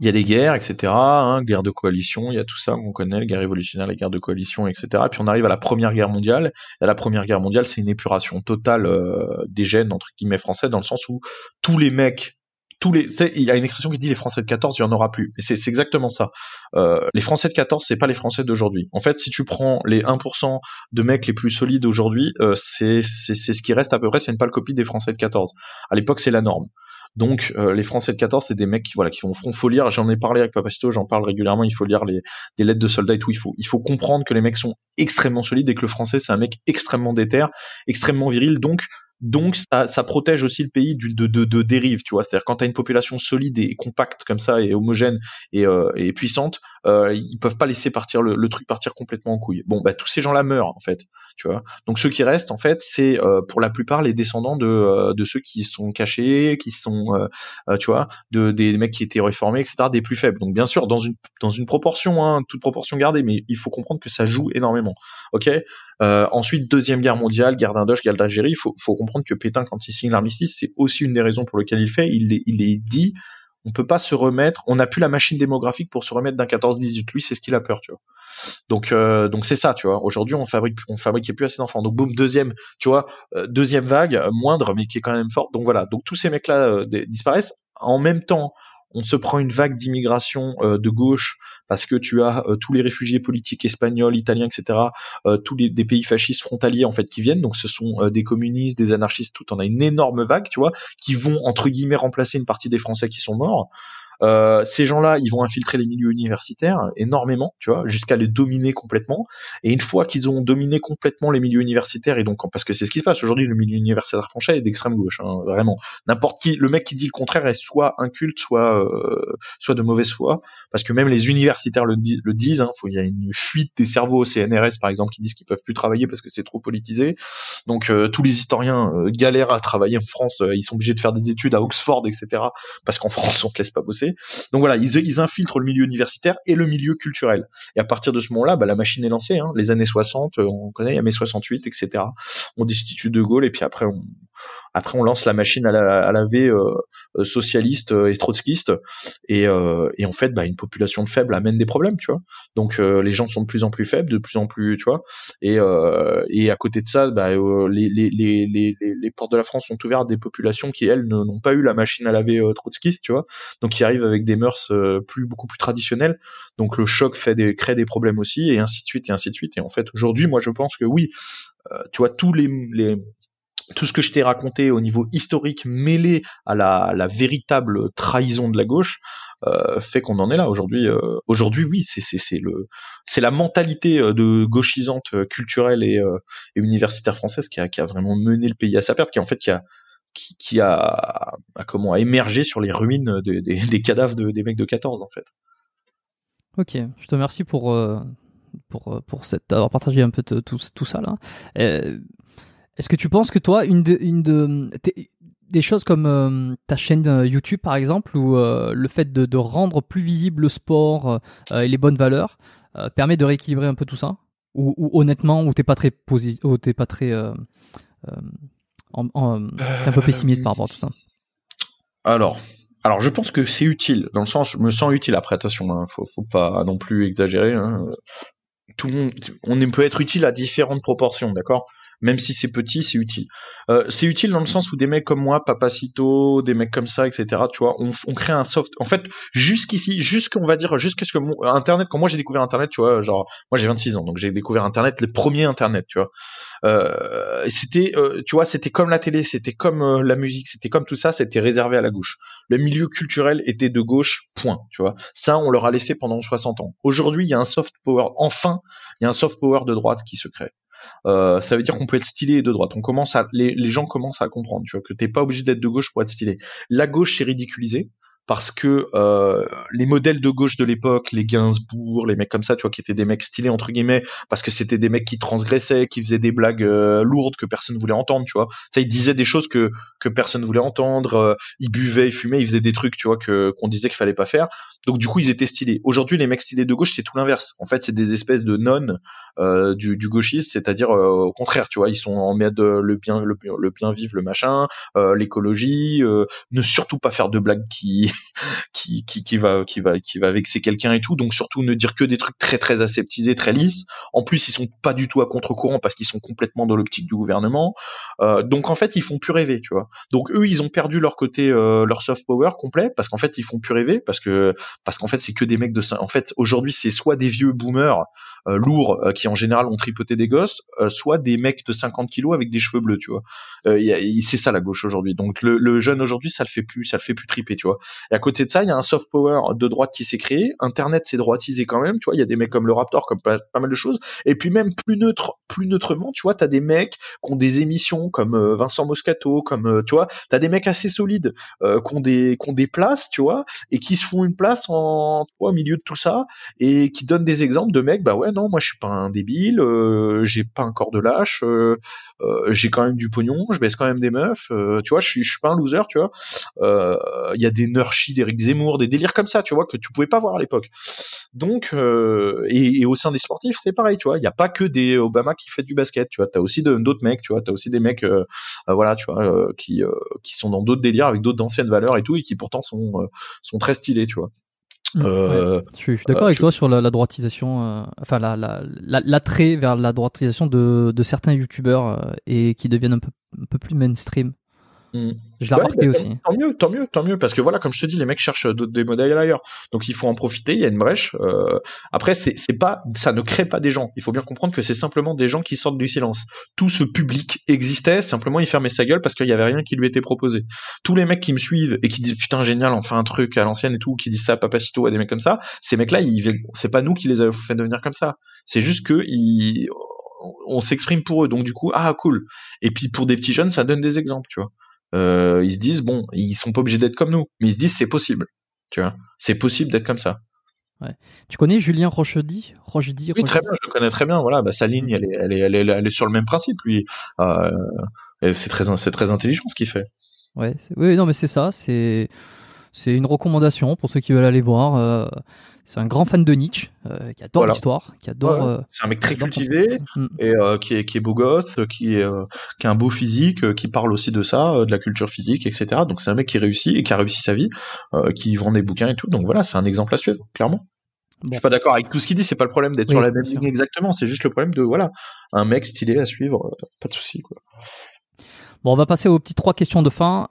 il y a des guerres, etc. Hein, guerre de coalition, il y a tout ça qu'on connaît, la guerre révolutionnaire, la guerre de coalition, etc. Et puis on arrive à la Première Guerre mondiale. Et la Première Guerre mondiale, c'est une épuration totale euh, des gènes entre guillemets français, dans le sens où tous les mecs, tous les, il y a une expression qui dit les Français de 14, il y en aura plus. Et c'est exactement ça. Euh, les Français de 14, c'est pas les Français d'aujourd'hui. En fait, si tu prends les 1% de mecs les plus solides aujourd'hui, euh, c'est ce qui reste à peu près, c'est une pâle copie des Français de 14. À l'époque, c'est la norme. Donc euh, les Français de 14, c'est des mecs qui voilà qui vont faut lire. J'en ai parlé avec Papacito, j'en parle régulièrement. Il faut lire les des lettres de soldats et tout. Il faut il faut comprendre que les mecs sont extrêmement solides et que le Français c'est un mec extrêmement déter, extrêmement viril. Donc donc ça, protège aussi le pays de, de, de dérive, tu vois. C'est-à-dire quand tu as une population solide et compacte comme ça et homogène et, euh, et puissante, euh, ils peuvent pas laisser partir le, le, truc partir complètement en couille. Bon, bah tous ces gens-là meurent en fait, tu vois. Donc ceux qui restent en fait, c'est euh, pour la plupart les descendants de, euh, de ceux qui sont cachés, qui sont, euh, tu vois, de des mecs qui étaient réformés, etc. Des plus faibles. Donc bien sûr dans une dans une proportion, hein, toute proportion gardée, mais il faut comprendre que ça joue énormément. Ok? ensuite deuxième guerre mondiale, guerre d'Indoche, guerre d'Algérie. Il faut, faut comprendre que Pétain quand il signe l'armistice, c'est aussi une des raisons pour lesquelles il fait. Il il est dit on peut pas se remettre, on n'a plus la machine démographique pour se remettre d'un 14-18. Lui, c'est ce qu'il a peur, tu vois. Donc, euh, donc c'est ça, tu vois. Aujourd'hui, on fabrique, on fabriquait plus assez d'enfants. Donc, boum, deuxième, tu vois, euh, deuxième vague, moindre, mais qui est quand même forte. Donc voilà. Donc tous ces mecs-là disparaissent. En même temps, on se prend une vague d'immigration de gauche parce que tu as tous les réfugiés politiques espagnols, italiens, etc., tous les pays fascistes frontaliers en fait qui viennent. Donc ce sont des communistes, des anarchistes, tout. On a une énorme vague, tu vois, qui vont entre guillemets remplacer une partie des Français qui sont morts. Euh, ces gens-là, ils vont infiltrer les milieux universitaires énormément, tu vois, jusqu'à les dominer complètement. Et une fois qu'ils ont dominé complètement les milieux universitaires, et donc parce que c'est ce qui se passe aujourd'hui, le milieu universitaire français est d'extrême gauche, hein, vraiment. N'importe qui, le mec qui dit le contraire est soit inculte, soit euh, soit de mauvaise foi, parce que même les universitaires le, disent. Hein, il y a une fuite des cerveaux au CNRS par exemple qui disent qu'ils peuvent plus travailler parce que c'est trop politisé. Donc euh, tous les historiens galèrent à travailler en France, ils sont obligés de faire des études à Oxford, etc. Parce qu'en France on te laisse pas bosser. Donc voilà, ils, infiltrent le milieu universitaire et le milieu culturel. Et à partir de ce moment-là, bah, la machine est lancée. Hein. Les années 60, euh, on connaît, les années 68, etc. On destitue De Gaulle et puis après on, après, on lance la machine à, la, à laver euh, euh, socialiste euh, et trotskiste, et, et en fait, bah, une population faible amène des problèmes, tu vois. Donc les gens sont de plus en plus faibles, de plus en plus, tu vois. Et, et à côté de ça, bah, les, les, les, les, les portes de la France sont ouvertes à des populations qui elles n'ont pas eu la machine à laver trotskiste, tu vois. Donc qui arrivent avec des mœurs plus beaucoup plus traditionnelles. Donc le choc fait des, crée des problèmes aussi, et ainsi de suite, et ainsi de suite. Et en fait, aujourd'hui, moi, je pense que oui, tu vois, tous les, les tout ce que je t'ai raconté au niveau historique mêlé à la, véritable trahison de la gauche euh, fait qu'on en est là aujourd'hui. Euh, aujourd'hui, oui, c'est la mentalité euh, de gauchisante culturelle et, universitaire française qui a, vraiment mené le pays à sa perte, qui en fait qui a émergé sur les ruines des, cadavres de, des mecs de 14 en fait. Ok, je te remercie pour pour avoir partagé un peu tout, tout ça là. Est-ce que tu penses que toi, une de, une de des choses comme euh, ta chaîne euh, YouTube par exemple, ou euh, le fait de, rendre plus visible le sport et les bonnes valeurs, permet de rééquilibrer un peu tout ça? Ou, honnêtement, ou t'es pas très positif, t'es pas très un peu pessimiste par rapport à tout ça? Alors, alors je pense que c'est utile, dans le sens, je me sens utile. Après, attention, hein, faut, faut pas non plus exagérer. Hein. Tout le monde, on peut être utile à différentes proportions, d'accord? Même si c'est petit, c'est utile. Euh, c'est utile dans le sens où des mecs comme moi, Papacito, des mecs comme ça, etc. Tu vois, on, on crée un soft. En fait, jusqu'ici, jusqu'on va dire, jusqu'à ce que mon Internet, quand moi j'ai découvert Internet, tu vois, genre, moi j'ai 26 ans, donc j'ai découvert Internet, les premiers Internet, tu vois. Euh, c'était, euh, tu vois, c'était comme la télé, c'était comme euh, la musique, c'était comme tout ça, c'était réservé à la gauche. Le milieu culturel était de gauche, point, tu vois. Ça, on leur a laissé pendant 60 ans. Aujourd'hui, il y a un soft power, enfin, il y a un soft power de droite qui se crée. Euh, ça veut dire qu'on peut être stylé de droite. On commence à, les, gens commencent à comprendre, tu vois, que t'es pas obligé d'être de gauche pour être stylé. La gauche c'est ridiculisé parce que euh, les modèles de gauche de l'époque, les Gainsbourg, les mecs comme ça, tu vois, qui étaient des mecs stylés entre guillemets, parce que c'était des mecs qui transgressaient, qui faisaient des blagues euh, lourdes que personne voulait entendre, tu vois. Ça, ils disaient des choses que que personne voulait entendre. Euh, ils buvaient, ils fumaient, ils faisaient des trucs, tu vois, que qu'on disait qu'il fallait pas faire. Donc du coup, ils étaient stylés. Aujourd'hui, les mecs stylés de gauche, c'est tout l'inverse. En fait, c'est des espèces de nonnes euh, du, du, gauchisme, c'est-à-dire euh, au contraire, tu vois, ils sont en mode le bien, le, le bien vivre, le machin, euh, l'écologie, ne surtout pas faire de blagues qui, qui, qui, qui va, qui va, qui va vexer quelqu'un et tout. Donc surtout ne dire que des trucs très très aseptisés, très lisses. En plus, ils sont pas du tout à contre-courant parce qu'ils sont complètement dans l'optique du gouvernement. donc en fait, ils font plus rêver, tu vois. Donc eux, ils ont perdu leur côté, leur soft power complet parce qu'en fait, ils font plus rêver parce que parce qu'en fait c'est que des mecs de en fait aujourd'hui c'est soit des vieux boomers euh, lourds euh, qui en général ont tripoté des gosses, euh, soit des mecs de 50 kilos avec des cheveux bleus, tu vois. c'est ça la gauche aujourd'hui. Donc le, le jeune aujourd'hui, ça le fait plus, ça le fait plus triper, tu vois. Et à côté de ça, il y a un soft power de droite qui s'est créé. Internet s'est droitisé quand même, tu vois. Il y a des mecs comme le Raptor, comme pas, mal de choses. Et puis même plus neutre, plus neutrement, tu vois, t'as des mecs qui ont des émissions comme Vincent Moscato, comme tu vois, t'as des mecs assez solides euh, qui ont des qui ont des places, tu vois, et qui se font une place en au milieu de tout ça et qui donnent des exemples de mecs, bah ouais non, moi je suis pas un débile, euh, j'ai pas un corps de lâche, euh, euh, j'ai quand même du pognon, je baisse quand même des meufs, tu vois, je suis, je suis pas un loser, tu vois. Il y a des nurchis d'Eric Zemmour, des délires comme ça, tu vois, que tu pouvais pas voir à l'époque. Donc, et, et, au sein des sportifs, c'est pareil, tu vois, il y a pas que des Obama qui fait du basket, tu vois, t'as aussi d'autres mecs, tu vois, t'as aussi des mecs, voilà, tu vois, qui qui sont dans d'autres délires avec d'autres anciennes valeurs et tout, et qui pourtant sont sont très stylés, tu vois. Mm. Euh, je suis, d'accord euh, avec toi sur la, droitisation, euh, enfin l'attrait vers la droitisation de, de certains youtubeurs et qui deviennent un peu, un peu plus mainstream. Mm. Je l'ai remarqué bah, aussi. Tant mieux, tant mieux, tant mieux, parce que voilà, comme je te dis, les mecs cherchent des modèles ailleurs, donc il faut en profiter. Il y a une brèche. Euh... Après, c'est pas, ça ne crée pas des gens. Il faut bien comprendre que c'est simplement des gens qui sortent du silence. Tout ce public existait, simplement il fermait sa gueule parce qu'il y avait rien qui lui était proposé. Tous les mecs qui me suivent et qui disent putain génial, on fait un truc à l'ancienne et tout, qui disent ça à Papacito à des mecs comme ça, ces mecs-là, c'est pas nous qui les avons fait devenir comme ça. C'est juste que ils on s'exprime pour eux, donc du coup, ah cool. Et puis pour des petits jeunes, ça donne des exemples, tu vois. Euh, ils se disent bon, ils sont pas obligés d'être comme nous, mais ils se disent c'est possible, tu vois, c'est possible d'être comme ça. Ouais. Tu connais Julien Rochedy Rochedy Oui, très bien, je le connais très bien. Voilà, bah, sa ligne, elle est, elle est, elle est, elle est sur le même principe, lui. Euh, c'est très, c'est très intelligent ce qu'il fait. Ouais, oui, non, mais c'est ça. C'est, c'est une recommandation pour ceux qui veulent aller voir. Euh, c'est un grand fan de Nietzsche, euh, qui adore l'histoire, qui adore. Euh, c'est un mec très cultivé mm. et euh, qui est qui est beau gosse, qui est qui a un beau physique, qui parle aussi de ça, de la culture physique, etc. Donc c'est un mec qui réussit et qui a réussi sa vie, qui vend des bouquins et tout. Donc voilà, c'est un exemple à suivre, clairement. Je suis pas d'accord avec tout ce qu'il dit, c'est pas le problème d'être sur la même ligne exactement, c'est juste le problème de voilà, un mec stylé à suivre, pas de souci quoi. Bon, on va passer aux petites trois questions de fin.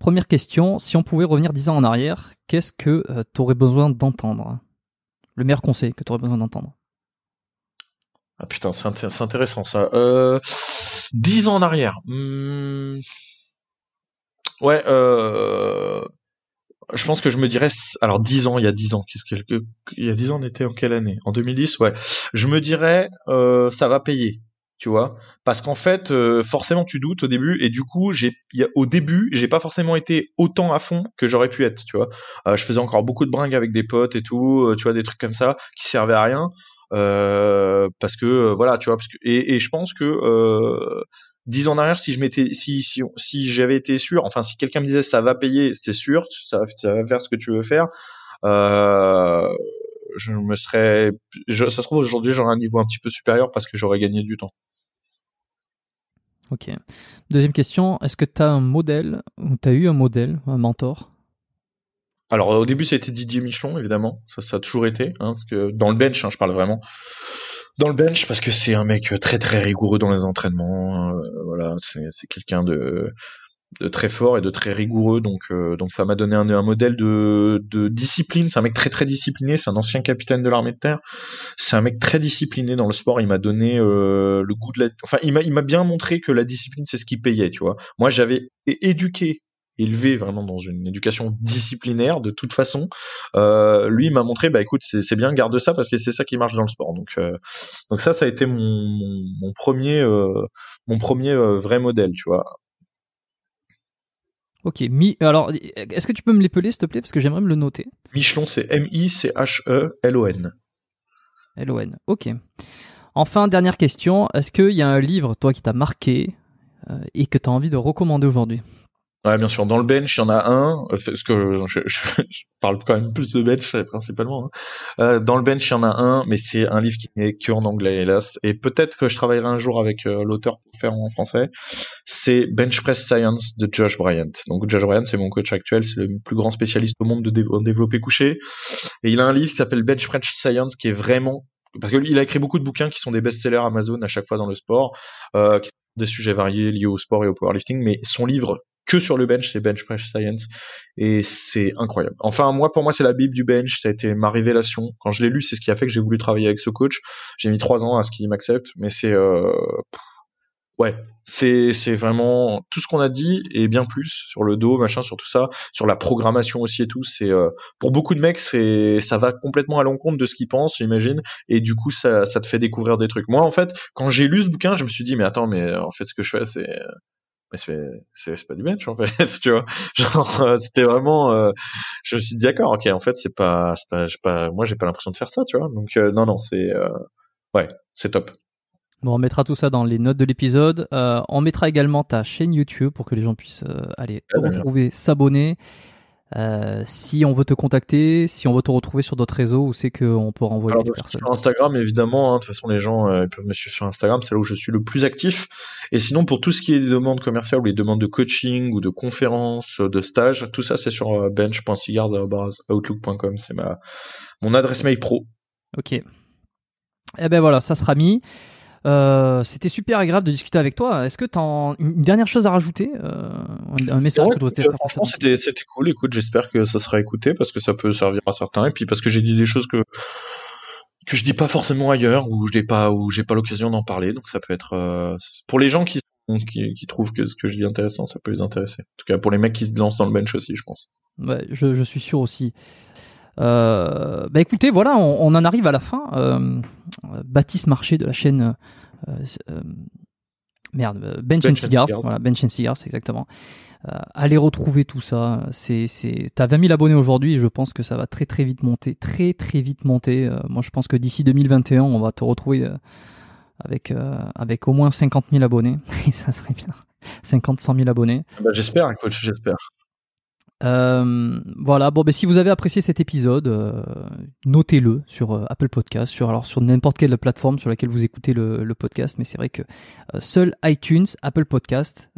première question, si on pouvait revenir dix ans en arrière, qu'est-ce que tu aurais besoin d'entendre? Le meilleur conseil que tu aurais besoin d'entendre Ah putain, c'est intéressant ça. Euh, 10 ans en arrière. Hmm. Ouais, euh, je pense que je me dirais, alors 10 ans, il y a 10 ans, il y a 10 ans, on était en quelle année? En 2010, ouais. Je me dirais, euh, ça va payer tu vois. Parce qu'en fait euh, forcément tu doutes au début et du coup j'ai au début j'ai pas forcément été autant à fond que j'aurais pu être tu vois. Euh, je faisais encore beaucoup de bringues avec des potes et tout euh, tu vois des trucs comme ça qui servaient à rien parce que voilà tu vois parce que et, je pense que dix ans en arrière si je m'étais si j'avais été sûr enfin si quelqu'un me disait ça va payer c'est sûr ça, ça va faire ce que tu veux faire je me serais ça se trouve aujourd'hui j'aurais un niveau un petit peu supérieur parce que j'aurais gagné du temps Ok. Deuxième question, est-ce que tu as un modèle, ou tu as eu un modèle, un mentor? Alors au début c'était Didier Michelon, évidemment, ça, ça a toujours été, hein, que dans le bench, hein, je parle vraiment. Dans le bench, parce que c'est un mec très très rigoureux dans les entraînements, euh, voilà, c'est quelqu'un de de très fort et de très rigoureux. Donc euh, donc ça m'a donné un, un, modèle de, de discipline. C'est un mec très très discipliné. C'est un ancien capitaine de l'armée de terre. C'est un mec très discipliné dans le sport. Il m'a donné euh, le goût de la enfin il m'a il m'a bien montré que la discipline c'est ce qui payait tu vois. Moi j'avais éduqué élevé vraiment dans une éducation disciplinaire de toute façon. Euh, lui m'a montré bah écoute c'est bien garde ça parce que c'est ça qui marche dans le sport. Donc euh, donc ça ça a été mon, mon, premier mon premier vrai modèle tu vois Ok, Mi... alors est-ce que tu peux me l'épeler s'il te plaît parce que j'aimerais me le noter. Michelon, c'est M-I-C-H-E-L-O-N. L-O-N, ok. Enfin, dernière question, est-ce qu'il y a un livre, toi, qui t'a marqué euh, et que tu as envie de recommander aujourd'hui? Ouais, bien sûr. Dans le bench, il y en a un. Euh, je, parle quand même plus de bench principalement. Hein. Euh, dans le bench, il y en a un, mais c'est un livre qui n'est que en anglais, hélas. Et peut-être que je travaillerai un jour avec euh, l'auteur pour faire en français. C'est Bench Press Science de Josh Bryant. Donc Josh Bryant, c'est mon coach actuel, c'est le plus grand spécialiste au monde de développer couché. Et il a un livre qui s'appelle Bench Press Science, qui est vraiment parce qu'il a écrit beaucoup de bouquins qui sont des best-sellers Amazon à chaque fois dans le sport, euh, qui des sujets variés liés au sport et au powerlifting, mais son livre que sur le bench, c'est Bench Press Science, et c'est incroyable. Enfin, moi, pour moi, c'est la bible du bench, ça a été ma révélation. Quand je l'ai lu, c'est ce qui a fait que j'ai voulu travailler avec ce coach. J'ai mis trois ans à ce qu'il m'accepte, mais c'est, euh... ouais, c'est c'est vraiment tout ce qu'on a dit et bien plus sur le dos, machin, sur tout ça, sur la programmation aussi et tout. C'est euh... pour beaucoup de mecs, c'est ça va complètement à l'encontre de ce qu'ils pensent, j'imagine, et du coup, ça ça te fait découvrir des trucs. Moi, en fait, quand j'ai lu ce bouquin, je me suis dit, mais attends, mais en fait, ce que je fais, c'est mais c'est pas du bench en fait [laughs] tu vois genre euh, c'était vraiment euh, je me suis dit d'accord ok en fait c'est pas c'est pas, pas moi j'ai pas l'impression de faire ça tu vois donc euh, non non c'est ouais, c'est top. Bon, on mettra tout ça dans les notes de l'épisode. On mettra également ta chaîne YouTube pour que les gens puissent aller te retrouver, s'abonner. Euh, si on veut te contacter, si on veut te retrouver sur d'autres réseaux, où c'est qu'on peut renvoyer Alors, les bah, personnes Sur Instagram, évidemment. hein. De toute façon, les gens euh, peuvent me suivre sur Instagram. C'est là où je suis le plus actif. Et sinon, pour tout ce qui est des demandes commerciales ou les demandes de coaching ou de conférences, euh, de stages, tout ça, c'est sur bench.cigars.outlook.com. C'est ma mon adresse mail pro. Ok. Eh ben voilà, ça sera mis. Euh, C'était super agréable de discuter avec toi. Est-ce que tu as une dernière chose à rajouter euh, un, message Ouais, que euh, franchement, c'était c'était cool. Écoute, j'espère que ça sera écouté parce que ça peut servir à certains et puis parce que j'ai dit des choses que que je dis pas forcément ailleurs ou je n'ai pas ou j'ai pas l'occasion d'en parler. Donc ça peut être euh, pour les gens qui, qui qui trouvent que ce que je dis intéressant, ça peut les intéresser. En tout cas, pour les mecs qui se lancent dans le bench aussi, je pense. Ouais, je, je suis sûr aussi. Euh, bah écoutez, voilà, on, on en arrive à la fin. Euh, Baptiste Marché de la chaîne euh, euh, merde, euh, Bench, Bench and Cigars, Cigars. voilà, Bench and Cigars, exactement. Euh, allez retrouver tout ça. C'est, c'est, t'as 20 000 abonnés aujourd'hui et je pense que ça va très très vite monter, très très vite monter. Euh, moi, je pense que d'ici 2021, on va te retrouver euh, avec euh, avec au moins 50 000 abonnés. [laughs] Ça serait bien. 50, 100 000 abonnés. Bah, j'espère, coach, j'espère. Euh, voilà, bon, ben, si vous avez apprécié cet épisode, euh, notez-le sur euh, Apple Podcast, sur, alors, sur n'importe quelle plateforme sur laquelle vous écoutez le, le podcast, mais c'est vrai que euh, seul iTunes, Apple Podcast,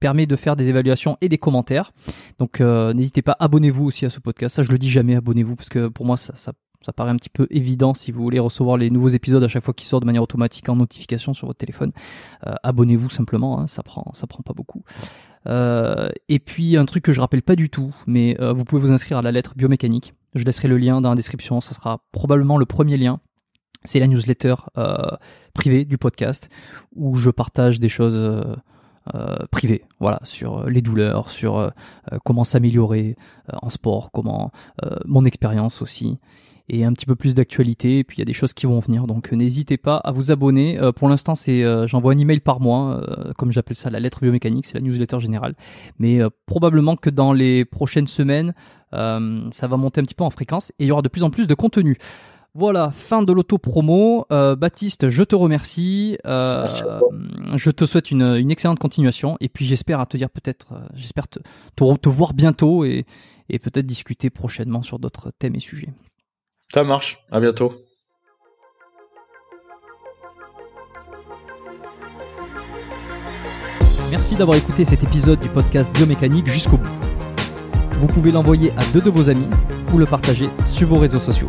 permet de faire des évaluations et des commentaires. Donc n'hésitez pas, abonnez-vous aussi à ce podcast. Ça, je le dis jamais, abonnez-vous, parce que pour moi, ça, ça, ça paraît un petit peu évident si vous voulez recevoir les nouveaux épisodes à chaque fois qu'ils sortent de manière automatique en notification sur votre téléphone. Euh, abonnez-vous simplement, hein, ça prend, ça prend pas beaucoup. Euh, et puis un truc que je rappelle pas du tout, mais euh, vous pouvez vous inscrire à la lettre biomécanique. Je laisserai le lien dans la description, ça sera probablement le premier lien. C'est la newsletter privée du podcast où je partage des choses euh, privées, voilà, sur euh, les douleurs, sur euh, comment s'améliorer en sport, comment mon expérience aussi et un petit peu plus d'actualité. Et puis il y a des choses qui vont venir, donc n'hésitez pas à vous abonner. Pour l'instant, c'est j'envoie un email par mois, comme j'appelle ça, la lettre biomécanique, c'est la newsletter générale. Mais probablement que dans les prochaines semaines, ça va monter un petit peu en fréquence et il y aura de plus en plus de contenu. Voilà, fin de l'auto-promo. Euh, Baptiste, je te remercie. Euh, je te souhaite une, une excellente continuation. Et puis j'espère à te dire peut-être, euh, j'espère te, te, te voir bientôt et, et peut-être discuter prochainement sur d'autres thèmes et sujets. Ça marche. À bientôt. Merci d'avoir écouté cet épisode du podcast Biomécanique jusqu'au bout. Vous pouvez l'envoyer à deux de vos amis ou le partager sur vos réseaux sociaux.